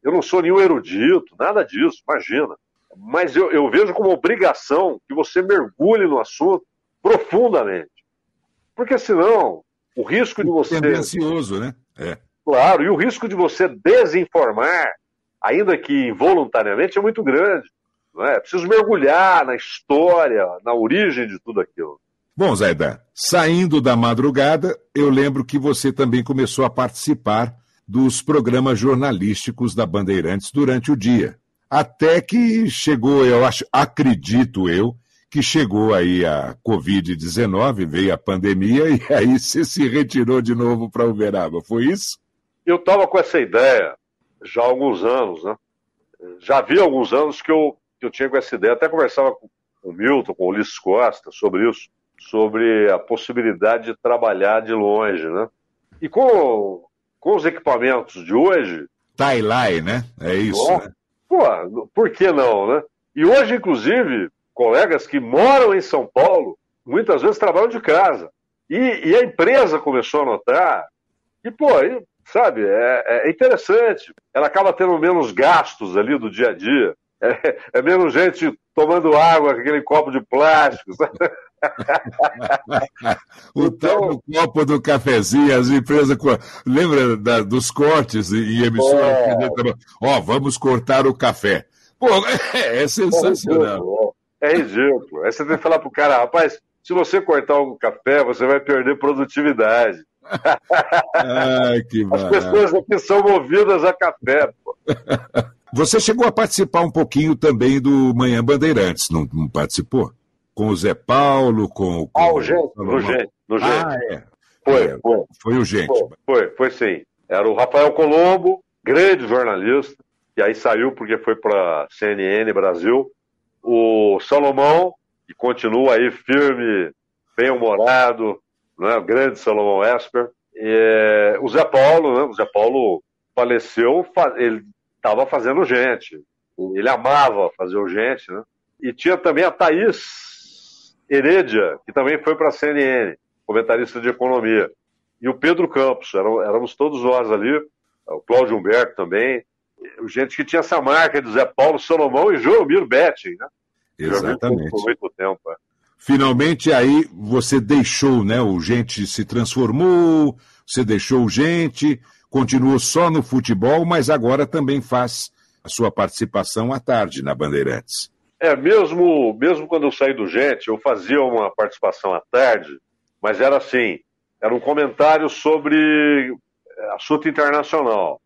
Eu não sou nenhum erudito, nada disso, imagina. Mas eu, eu vejo como obrigação que você mergulhe no assunto profundamente. Porque senão, o risco de você. Tendencioso, né? É. Claro, e o risco de você desinformar, ainda que involuntariamente, é muito grande. Não é? é preciso mergulhar na história, na origem de tudo aquilo. Bom, Zaidan, saindo da madrugada, eu lembro que você também começou a participar dos programas jornalísticos da Bandeirantes durante o dia. Até que chegou, eu acho, acredito eu, que chegou aí a Covid-19, veio a pandemia e [LAUGHS] aí você se retirou de novo para Uberaba, foi isso? Eu estava com essa ideia já há alguns anos, né? Já havia alguns anos que eu que eu tinha com essa ideia. Até conversava com o Milton, com o Ulisses Costa sobre isso, sobre a possibilidade de trabalhar de longe, né? E com, com os equipamentos de hoje... Tai-Lai, né? É isso, né? Pô, por que não, né? E hoje, inclusive, colegas que moram em São Paulo, muitas vezes trabalham de casa. E, e a empresa começou a notar, e, pô, sabe, é, é interessante. Ela acaba tendo menos gastos ali do dia a dia. É, é menos gente tomando água com aquele copo de plástico. [LAUGHS] o então, copo do cafezinho, as empresas. Lembra da, dos cortes e emissões? É. Ó, oh, vamos cortar o café. Pô, [LAUGHS] é, é sensacional. É ridículo. É ridículo. Aí você tem que falar pro cara, rapaz, se você cortar o café, você vai perder produtividade. [LAUGHS] Ai, que As pessoas aqui são movidas a café. Pô. Você chegou a participar um pouquinho também do Manhã Bandeirantes, não, não participou? Com o Zé Paulo, com, com ah, o gente, no gente, gente. Ah, é. Foi, é, foi. Foi o gente. Foi, foi, foi sim. Era o Rafael Colombo, grande jornalista, que aí saiu porque foi para CNN Brasil. O Salomão, que continua aí firme, bem-humorado, né? o grande Salomão Esper. E, o Zé Paulo, né? o Zé Paulo faleceu, ele estava fazendo gente. Ele amava fazer o gente, né? E tinha também a Thaís Heredia, que também foi para a CNN, comentarista de economia. E o Pedro Campos, éramos todos nós ali, o Cláudio Humberto também, gente que tinha essa marca de Zé Paulo Salomão e Joelmiro Betting, né? Exatamente. Por muito tempo. É. Finalmente aí você deixou, né? O gente se transformou, você deixou o gente, continuou só no futebol, mas agora também faz a sua participação à tarde na Bandeirantes. É, mesmo, mesmo quando eu saí do Gente, eu fazia uma participação à tarde, mas era assim, era um comentário sobre é, assunto internacional.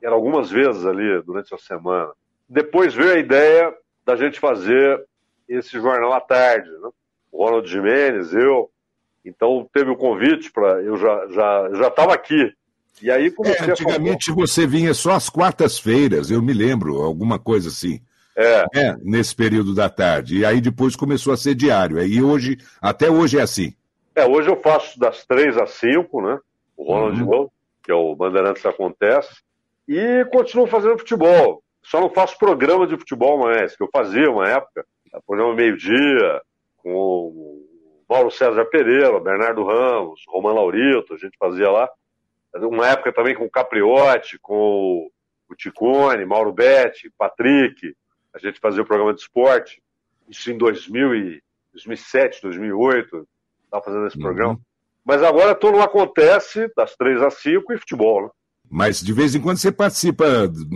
Era algumas vezes ali durante a semana. Depois veio a ideia da gente fazer esse jornal à tarde. Né? O Ronald Jimenez, eu. Então teve o convite para. Eu já estava já, já aqui. E aí comecei é, Antigamente a você vinha só às quartas-feiras, eu me lembro, alguma coisa assim. É. é. Nesse período da tarde. E aí depois começou a ser diário. E hoje, até hoje é assim. É, hoje eu faço das três às cinco, né? O Ronald uhum. que é o Bandeirantes Acontece. E continuo fazendo futebol. Só não faço programa de futebol mais, que eu fazia uma época. Programa meio-dia, com o Paulo César Pereira, Bernardo Ramos, Romano Laurito, a gente fazia lá. Uma época também com o Capriotti, com o Ticone, Mauro Betti, Patrick. A gente fazia o programa de esporte. Isso em 2000 e 2007, 2008 estava fazendo esse uhum. programa. Mas agora tudo acontece das três às cinco e futebol, né? Mas de vez em quando você participa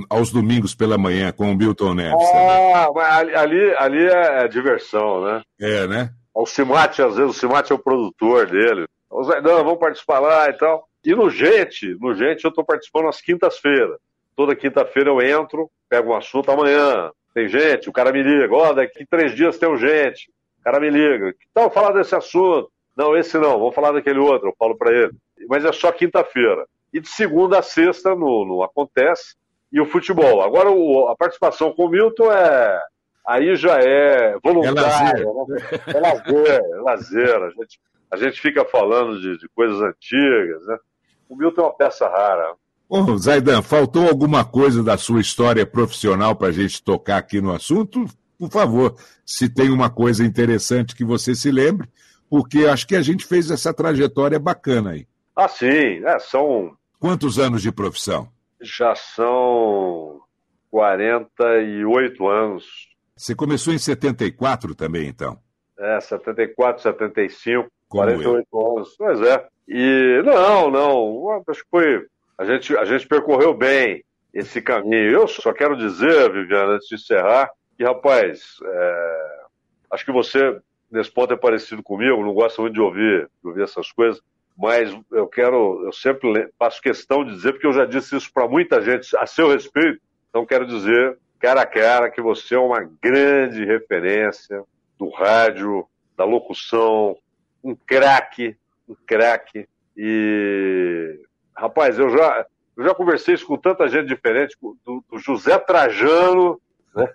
aos domingos pela manhã com o Milton Neves. Ah, mas ali, ali é, é diversão, né? É, né? O Simate, às vezes, o Simate é o produtor dele. Não, vamos participar lá e tal. E no Gente, no Gente eu estou participando às quintas-feiras. Toda quinta-feira eu entro, pego um assunto amanhã. Tem gente, o cara me liga, ó, oh, daqui três dias tem um gente. O cara me liga, que tal falar desse assunto? Não, esse não, vamos falar daquele outro, eu falo para ele. Mas é só quinta-feira. E de segunda a sexta no, no Acontece e o futebol. Agora o, a participação com o Milton é. Aí já é voluntária, é lazer, né? é, lazer, é lazer. A gente, a gente fica falando de, de coisas antigas, né? O Milton é uma peça rara. Ô, Zaidan, faltou alguma coisa da sua história profissional para a gente tocar aqui no assunto? Por favor, se tem uma coisa interessante que você se lembre, porque acho que a gente fez essa trajetória bacana aí. Ah, sim. É, são. Quantos anos de profissão? Já são 48 anos. Você começou em 74 também, então? É, 74, 75, Como 48 eu. anos. Pois é. E não, não. Acho que foi. A gente, a gente percorreu bem esse caminho. Eu só quero dizer, Viviana, antes de encerrar, que, rapaz, é... acho que você nesse ponto é parecido comigo, não gosta muito de ouvir, de ouvir essas coisas, mas eu quero, eu sempre faço questão de dizer, porque eu já disse isso para muita gente a seu respeito, então quero dizer, cara a cara, que você é uma grande referência do rádio, da locução, um craque, craque, e rapaz, eu já, eu já conversei isso com tanta gente diferente, do, do José Trajano, né?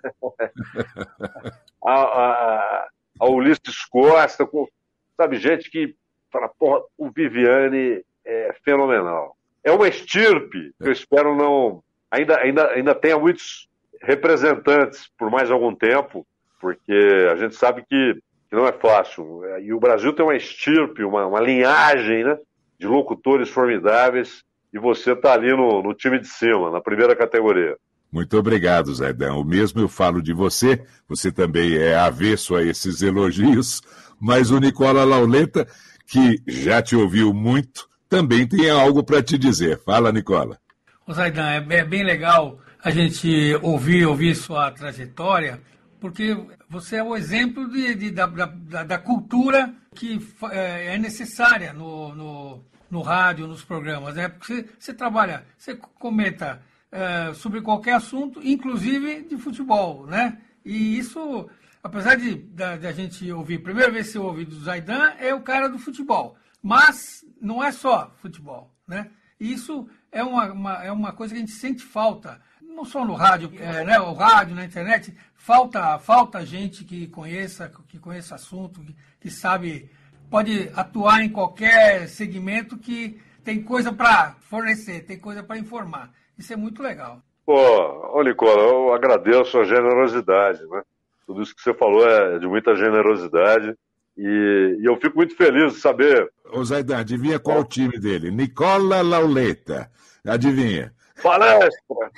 [LAUGHS] a, a, a Ulisses Costa, com, sabe, gente que fala, porra, o Viviane é fenomenal. É uma estirpe que eu espero não. Ainda, ainda, ainda tenha muitos representantes por mais algum tempo, porque a gente sabe que, que não é fácil. E o Brasil tem uma estirpe, uma, uma linhagem né, de locutores formidáveis, e você está ali no, no time de cima, na primeira categoria. Muito obrigado, Zaidão. O mesmo eu falo de você, você também é avesso a esses elogios, mas o Nicola Lauleta, que já te ouviu muito, também tem algo para te dizer. Fala, Nicola. O Zaidan, é bem legal a gente ouvir, ouvir sua trajetória, porque você é o exemplo de, de da, da, da, cultura que é, é necessária no, no, no, rádio, nos programas, né? Porque você, você trabalha, você comenta é, sobre qualquer assunto, inclusive de futebol, né? E isso, apesar de, de, de a gente ouvir, primeira vez que você ouve do Zaidan, é o cara do futebol. Mas não é só futebol, né? E isso é uma, uma, é uma coisa que a gente sente falta, não só no rádio, é, né, o rádio, na internet, falta, falta gente que conheça, que conheça assunto, que, que sabe, pode atuar em qualquer segmento que tem coisa para fornecer, tem coisa para informar. Isso é muito legal. Pô, ô Nicola, eu agradeço a generosidade, né? Tudo isso que você falou é de muita generosidade. E, e, eu fico muito feliz de saber. Ô Zaidan, adivinha qual o time dele? Nicola Lauleta. Adivinha? Palestra!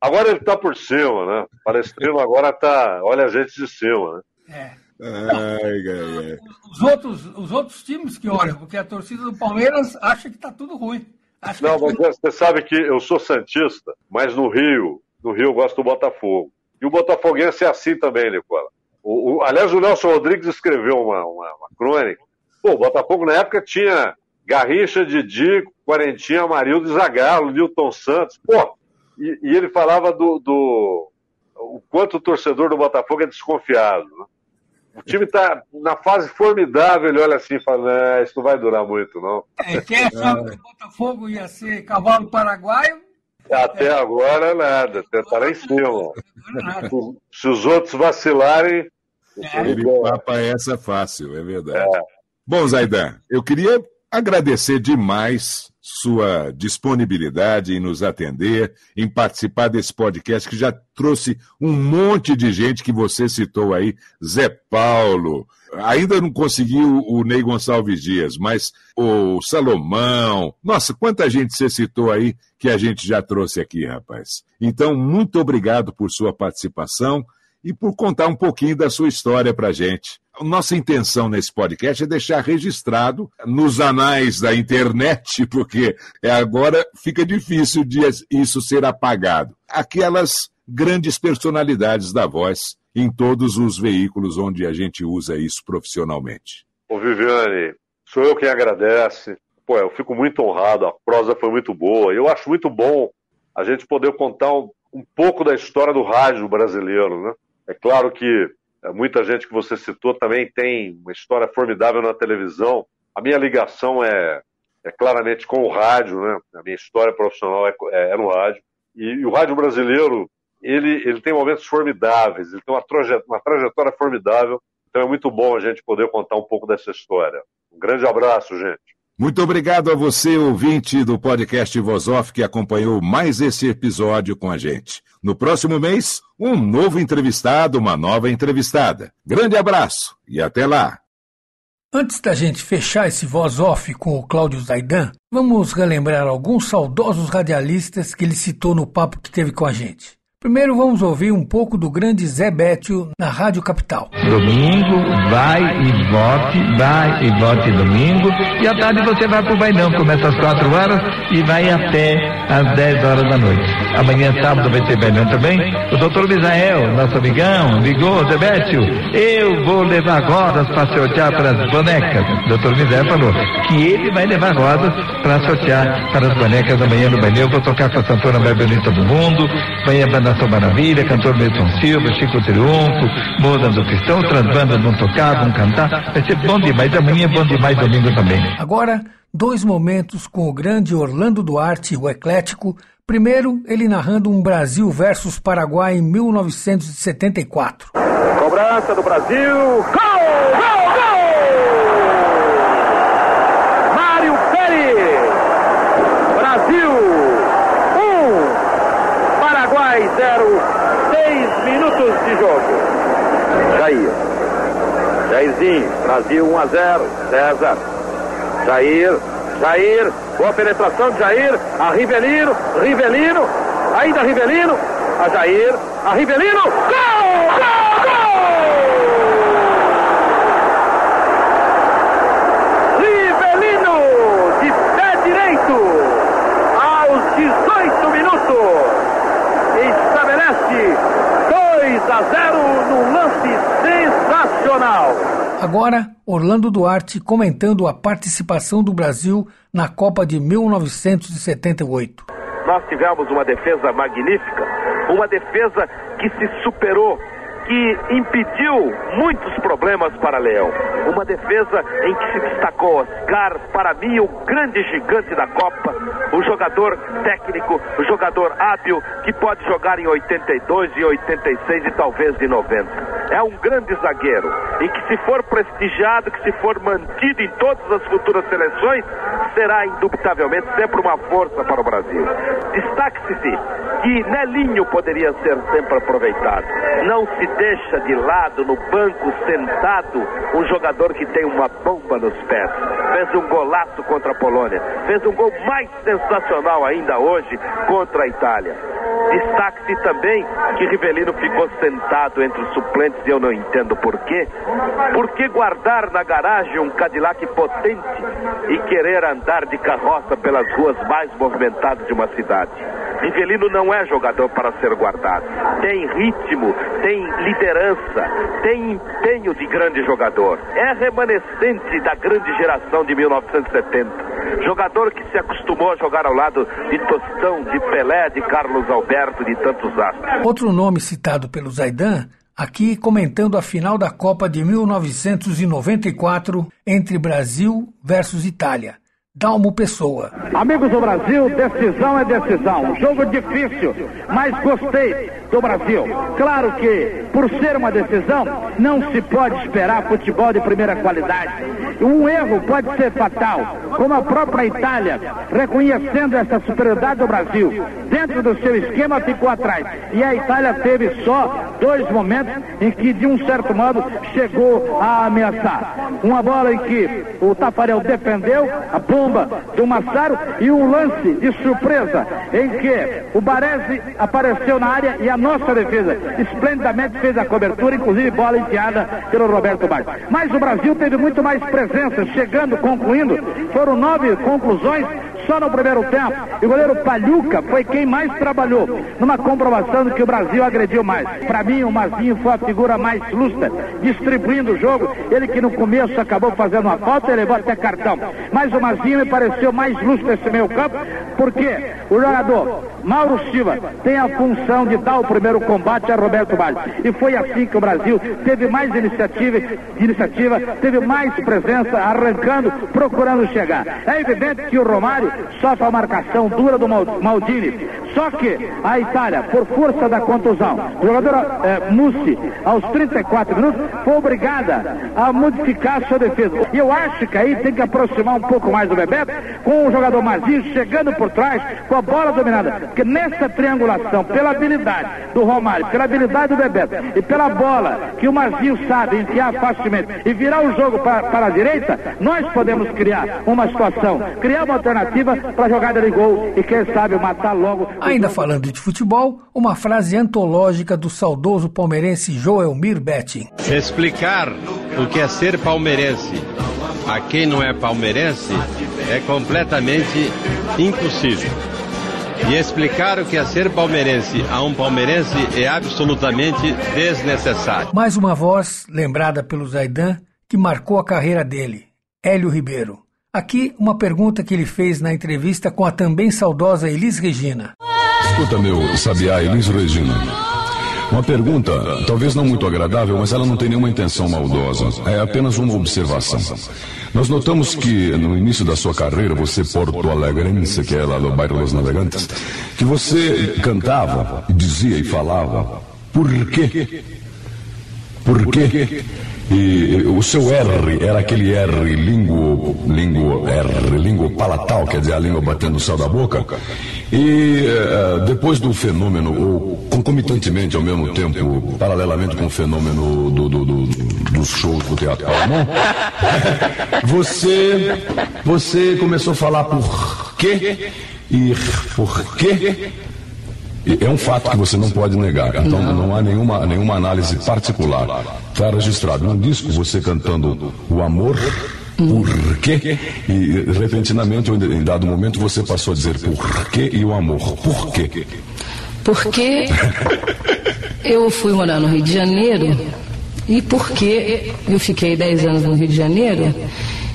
agora ele está por cima, né? Palestrino agora está. Olha a gente de cima, né? É. Ai, ai, ai. Os, outros, os outros times que olham, porque a torcida do Palmeiras acha que está tudo ruim. Acha Não, mas você sabe que eu sou Santista, mas no Rio, no Rio eu gosto do Botafogo. E o Botafoguense é assim também, Nicola. O, o, aliás, o Nelson Rodrigues escreveu uma, uma, uma crônica. Pô, o Botafogo na época tinha Garrincha, Didi, Quarentinha, Amarildo, Zagallo, Nilton Santos. Pô, e, e, ele falava do, do o quanto o torcedor do Botafogo é desconfiado. Né? O time está na fase formidável, ele olha assim e fala, né, isso não vai durar muito, não. É, quem achava que o Botafogo ia ser cavalo paraguaio, até agora nada, até tá lá em cima. Se os outros vacilarem. É. Ele papa essa fácil, é verdade. É. Bom, Zaidan, eu queria agradecer demais sua disponibilidade em nos atender, em participar desse podcast que já trouxe um monte de gente que você citou aí, Zé Paulo, ainda não conseguiu o Ney Gonçalves Dias, mas o Salomão. Nossa, quanta gente você citou aí que a gente já trouxe aqui, rapaz. Então, muito obrigado por sua participação e por contar um pouquinho da sua história para gente. Nossa intenção nesse podcast é deixar registrado nos anais da internet, [LAUGHS] porque agora fica difícil de isso ser apagado. Aquelas grandes personalidades da voz em todos os veículos onde a gente usa isso profissionalmente. Ô Viviane, sou eu quem agradece. Pô, eu fico muito honrado, a prosa foi muito boa. Eu acho muito bom a gente poder contar um, um pouco da história do rádio brasileiro, né? É claro que é, muita gente que você citou também tem uma história formidável na televisão. A minha ligação é, é claramente com o rádio, né? A minha história profissional é, é, é no rádio. E, e, o rádio brasileiro ele, ele tem momentos formidáveis, ele tem uma, trajetória, uma trajetória formidável. Então é muito bom a gente poder contar um pouco dessa história. Um grande abraço, gente. Muito obrigado a você, ouvinte do podcast Voz Off, que acompanhou mais esse episódio com a gente. No próximo mês, um novo entrevistado, uma nova entrevistada. Grande abraço e até lá! Antes da gente fechar esse voz off com o Cláudio Zaidan, vamos relembrar alguns saudosos radialistas que ele citou no papo que teve com a gente. Primeiro vamos ouvir um pouco do grande Zé Bétio na Rádio Capital. Domingo, vai e vote, vai e vote domingo. E à tarde você vai pro bailão, começa às quatro horas e vai até às 10 horas da noite. Amanhã, sábado, vai ter bailão também. O doutor Misael, nosso amigão, ligou, Zé Bétio, eu vou levar rodas para sortear para as bonecas. O doutor Misael falou que ele vai levar rodas para sortear para as bonecas amanhã no bailão. Eu vou tocar com a Santona mais bonita do mundo, vai a Nação Maravilha, cantor Milton Silva, Chico Triunfo, Modas do Cristão, outras bandas vão tocar, vão cantar. Vai ser bom demais, amanhã é bom demais, domingo também. Agora, dois momentos com o grande Orlando Duarte, o eclético. Primeiro, ele narrando um Brasil versus Paraguai em 1974. Cobrança do Brasil. Gol! Gol! Gol! 10 0, 6 minutos de jogo. Jair. Jairzinho, Brasil 1 a 0, César. Jair, Jair, boa penetração de Jair, a Rivelino, Rivelino, ainda Rivelino, a Jair, a Rivelino, gol! Gol! Agora, Orlando Duarte comentando a participação do Brasil na Copa de 1978. Nós tivemos uma defesa magnífica, uma defesa que se superou que impediu muitos problemas para Leão. Uma defesa em que se destacou Oscar, para mim, o grande gigante da Copa, o jogador técnico, o jogador hábil, que pode jogar em 82, em 86 e talvez em 90. É um grande zagueiro e que, se for prestigiado, que se for mantido em todas as futuras seleções, será indubitavelmente sempre uma força para o Brasil. Destaque-se que Nelinho poderia ser sempre aproveitado. Não se deixa de lado no banco sentado um jogador que tem uma bomba nos pés. Fez um golaço contra a Polônia. Fez um gol mais sensacional ainda hoje contra a Itália. Destaque-se também que Rivelino ficou sentado entre os suplentes e eu não entendo por quê. Por que guardar na garagem um Cadillac potente e querer andar de carroça pelas ruas mais movimentadas de uma cidade? Rivelino não é jogador para ser guardado. Tem ritmo, tem liderança, tem empenho de grande jogador. É remanescente da grande geração de 1970. Jogador que se acostumou a jogar ao lado de Tostão, de Pelé, de Carlos Alberto, de tantos astros. Outro nome citado pelo Zaidan aqui comentando a final da Copa de 1994 entre Brasil versus Itália. Dalmo Pessoa. Amigos do Brasil, decisão é decisão. Jogo difícil, mas gostei do Brasil. Claro que, por ser uma decisão, não se pode esperar futebol de primeira qualidade. Um erro pode ser fatal, como a própria Itália, reconhecendo essa superioridade do Brasil, dentro do seu esquema ficou atrás. E a Itália teve só dois momentos em que, de um certo modo, chegou a ameaçar. Uma bola em que o Tafarel defendeu, a bomba do Massaro e um lance de surpresa em que o Baresi apareceu na área e a nossa defesa esplendidamente fez a cobertura, inclusive bola enfiada pelo Roberto Baggio. Mas o Brasil teve muito mais presença, chegando, concluindo. Foram nove conclusões só no primeiro tempo. E o goleiro Palhuca foi quem mais trabalhou, numa comprovação de que o Brasil agrediu mais. Para mim, o Mazinho foi a figura mais lustra, distribuindo o jogo. Ele que no começo acabou fazendo uma falta e levou até cartão. Mas o Mazinho me pareceu mais lustro nesse meio campo, porque o jogador Mauro Silva tem a função de dar o primeiro combate a Roberto Baggio. E foi assim que o Brasil teve mais iniciativa, iniciativa teve mais presença, arrancando, procurando chegar. É evidente que o Romário sofre a marcação dura do Maldini. Só que a Itália, por força da contusão, o jogador é, Mussi, aos 34 minutos, foi obrigada a modificar sua defesa. E eu acho que aí tem que aproximar um pouco mais do Bebeto, com o jogador Mazinho chegando por trás, com a bola dominada. Porque nessa triangulação, pela habilidade do Romário, pela habilidade do Bebeto e pela bola que o Mazinho sabe enfiar facilmente e virar o jogo para, para a direita, nós podemos criar uma situação, criar uma alternativa para jogada de gol e quem sabe matar logo. Ainda falando de futebol, uma frase antológica do saudoso palmeirense Joelmir Betting. Explicar o que é ser palmeirense a quem não é palmeirense é completamente impossível. E explicar o que é ser palmeirense a um palmeirense é absolutamente desnecessário. Mais uma voz lembrada pelo Zaidan que marcou a carreira dele, Hélio Ribeiro. Aqui uma pergunta que ele fez na entrevista com a também saudosa Elis Regina. Escuta, meu sabiá Elis Regina. Uma pergunta, talvez não muito agradável, mas ela não tem nenhuma intenção maldosa. É apenas uma observação. Nós notamos que no início da sua carreira, você Porto Alegrense, que é lá do bairro Los Navegantes, que você cantava, dizia e falava, por quê? Por quê? E o seu R era aquele R língua, língua R, língua palatal, quer dizer, a língua batendo no céu da boca. E uh, depois do fenômeno, ou concomitantemente ao mesmo tempo, paralelamente com o fenômeno do, do, do, dos shows do Teatro Palamon, [LAUGHS] você, você começou a falar por quê e por quê é um fato que você não pode negar. Então não, não há nenhuma, nenhuma análise particular. Está registrado num disco você cantando o amor. Por quê? E repentinamente, em dado momento, você passou a dizer por quê e o amor. Por quê? Porque [LAUGHS] eu fui morar no Rio de Janeiro e por que eu fiquei 10 anos no Rio de Janeiro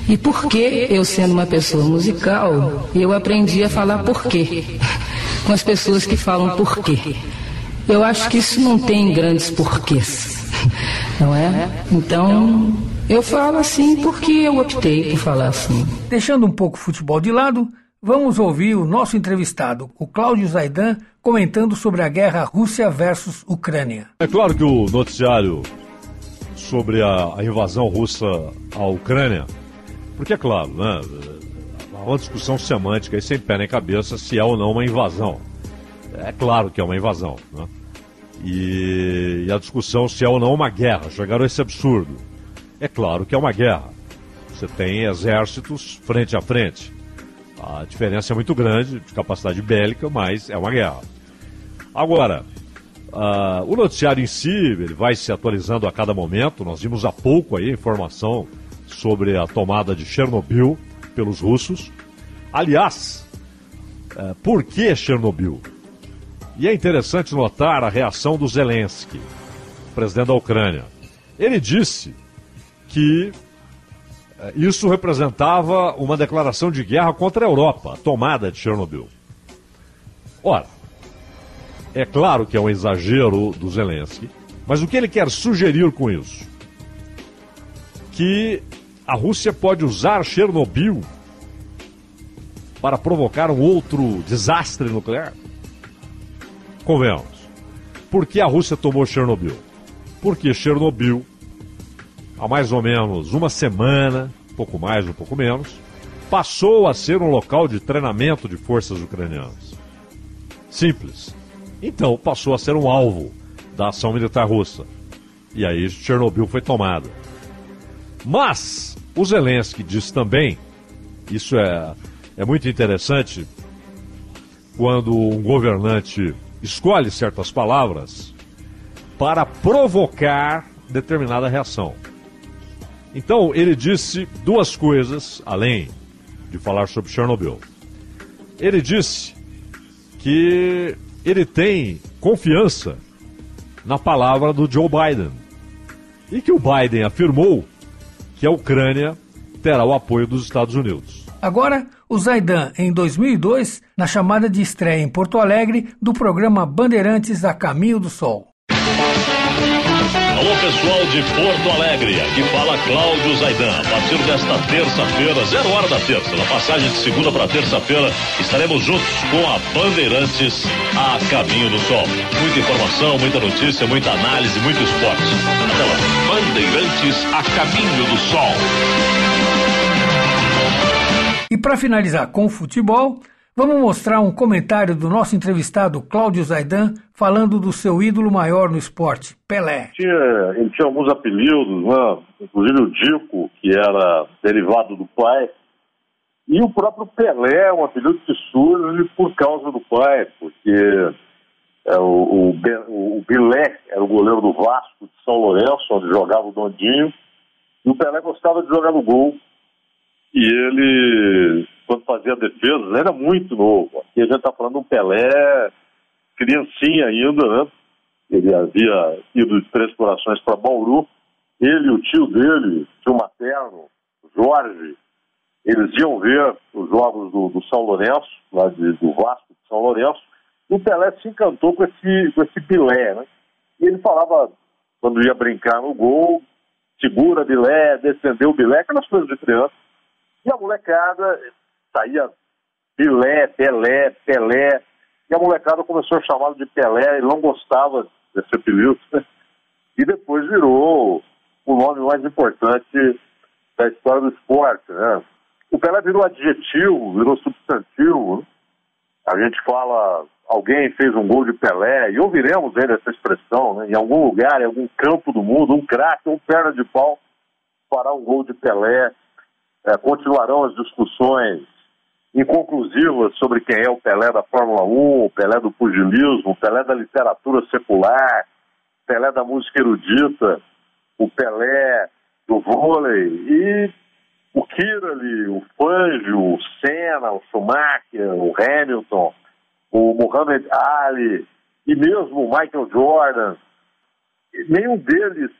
e por que eu, sendo uma pessoa musical, eu aprendi a falar porquê com as pessoas que falam porquê. Eu acho que isso não tem grandes porquês, não é? Então, eu falo assim porque eu optei por falar assim. Deixando um pouco o futebol de lado, vamos ouvir o nosso entrevistado, o Cláudio Zaidan, comentando sobre a guerra Rússia versus Ucrânia. É claro que o noticiário sobre a, a invasão russa à Ucrânia, porque é claro, né? Uma discussão semântica e sem pé nem cabeça se é ou não uma invasão. É claro que é uma invasão, né? E, e a discussão se é ou não uma guerra. Chegaram a esse absurdo. É claro que é uma guerra. Você tem exércitos frente a frente. A diferença é muito grande de capacidade bélica, mas é uma guerra. Agora, uh, o noticiário em si ele vai se atualizando a cada momento. Nós vimos há pouco aí informação sobre a tomada de Chernobyl pelos russos. Aliás, uh, por que Chernobyl? E é interessante notar a reação do Zelensky, presidente da Ucrânia. Ele disse que eh, isso representava uma declaração de guerra contra a Europa, a tomada de Chernobyl. Ora, é claro que é um exagero do Zelensky, mas o que ele quer sugerir com isso? Que a Rússia pode usar Chernobyl para provocar um outro desastre nuclear? Convenhamos. Por que a Rússia tomou Chernobyl? Porque Chernobyl, há mais ou menos uma semana, pouco mais, um pouco menos, passou a ser um local de treinamento de forças ucranianas. Simples. Então passou a ser um alvo da ação militar russa. E aí Chernobyl foi tomada. Mas o Zelensky disse também, isso é, é muito interessante, quando um governante escolhe certas palavras para provocar determinada reação. Então, ele disse duas coisas, além de falar sobre Chernobyl. Ele disse que ele tem confiança na palavra do Joe Biden e que o Biden afirmou que a Ucrânia terá o apoio dos Estados Unidos. Agora, o Zaidan, em 2002, na chamada de estreia em Porto Alegre do programa Bandeirantes a Caminho do Sol. Alô pessoal de Porto Alegre, aqui fala Cláudio Zaidan. A partir desta terça-feira, zero hora da terça, na passagem de segunda para terça-feira, estaremos juntos com a Bandeirantes a Caminho do Sol. Muita informação, muita notícia, muita análise, muito esporte. Até lá. Bandeirantes a Caminho do Sol. E para finalizar com o futebol, vamos mostrar um comentário do nosso entrevistado Cláudio Zaidan falando do seu ídolo maior no esporte, Pelé. Tinha, ele tinha alguns apelidos, né? inclusive o Dico, que era derivado do pai, e o próprio Pelé, um apelido que surge por causa do pai, porque é, o, o, o Bilé era o goleiro do Vasco de São Lourenço, onde jogava o Dondinho, e o Pelé gostava de jogar no gol. E ele, quando fazia defesa, era muito novo. Aqui a gente está falando um Pelé, criancinha ainda, né? Ele havia ido de Três Corações para Bauru. Ele e o tio dele, tio materno, Jorge, eles iam ver os jogos do, do São Lourenço, lá de, do Vasco de São Lourenço, e o Pelé se encantou com esse, com esse Bilé, né? E ele falava, quando ia brincar no gol, segura Bilé, defendeu o Bilé, aquelas coisas de criança. E a molecada saía Pilé, Pelé, Pelé. E a molecada começou a chamá-lo de Pelé e não gostava desse apelido. E depois virou o nome mais importante da história do esporte. Né? O Pelé virou adjetivo, virou substantivo. Né? A gente fala, alguém fez um gol de Pelé, e ouviremos ainda essa expressão, né? em algum lugar, em algum campo do mundo, um craque, um perna de pau, fará um gol de Pelé é, continuarão as discussões inconclusivas sobre quem é o Pelé da Fórmula 1, o Pelé do pugilismo, o Pelé da literatura secular, o Pelé da música erudita, o Pelé do vôlei e o Kirali, o Fangio, o Senna, o Schumacher, o Hamilton, o Muhammad Ali e mesmo o Michael Jordan. Nenhum deles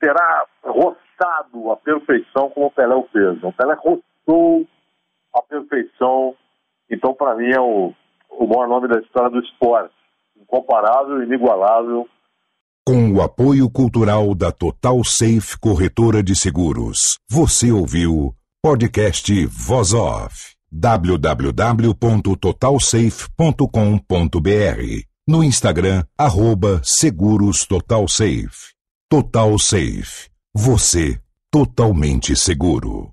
terá roçado a perfeição como o Pelé fez. O Pelé roçou a perfeição. Então, para mim, é o, o maior nome da história do esporte. Incomparável, inigualável. Com o apoio cultural da Total Safe Corretora de Seguros, você ouviu podcast Voz Off www.totalsafe.com.br No Instagram, arroba Seguros Total Safe. Total Safe. Você totalmente seguro.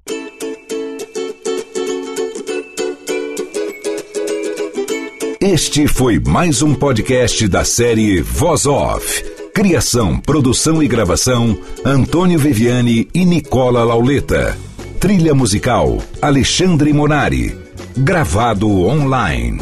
Este foi mais um podcast da série Voz Off. Criação, produção e gravação: Antônio Viviane e Nicola Lauleta. Trilha musical: Alexandre Monari. Gravado online.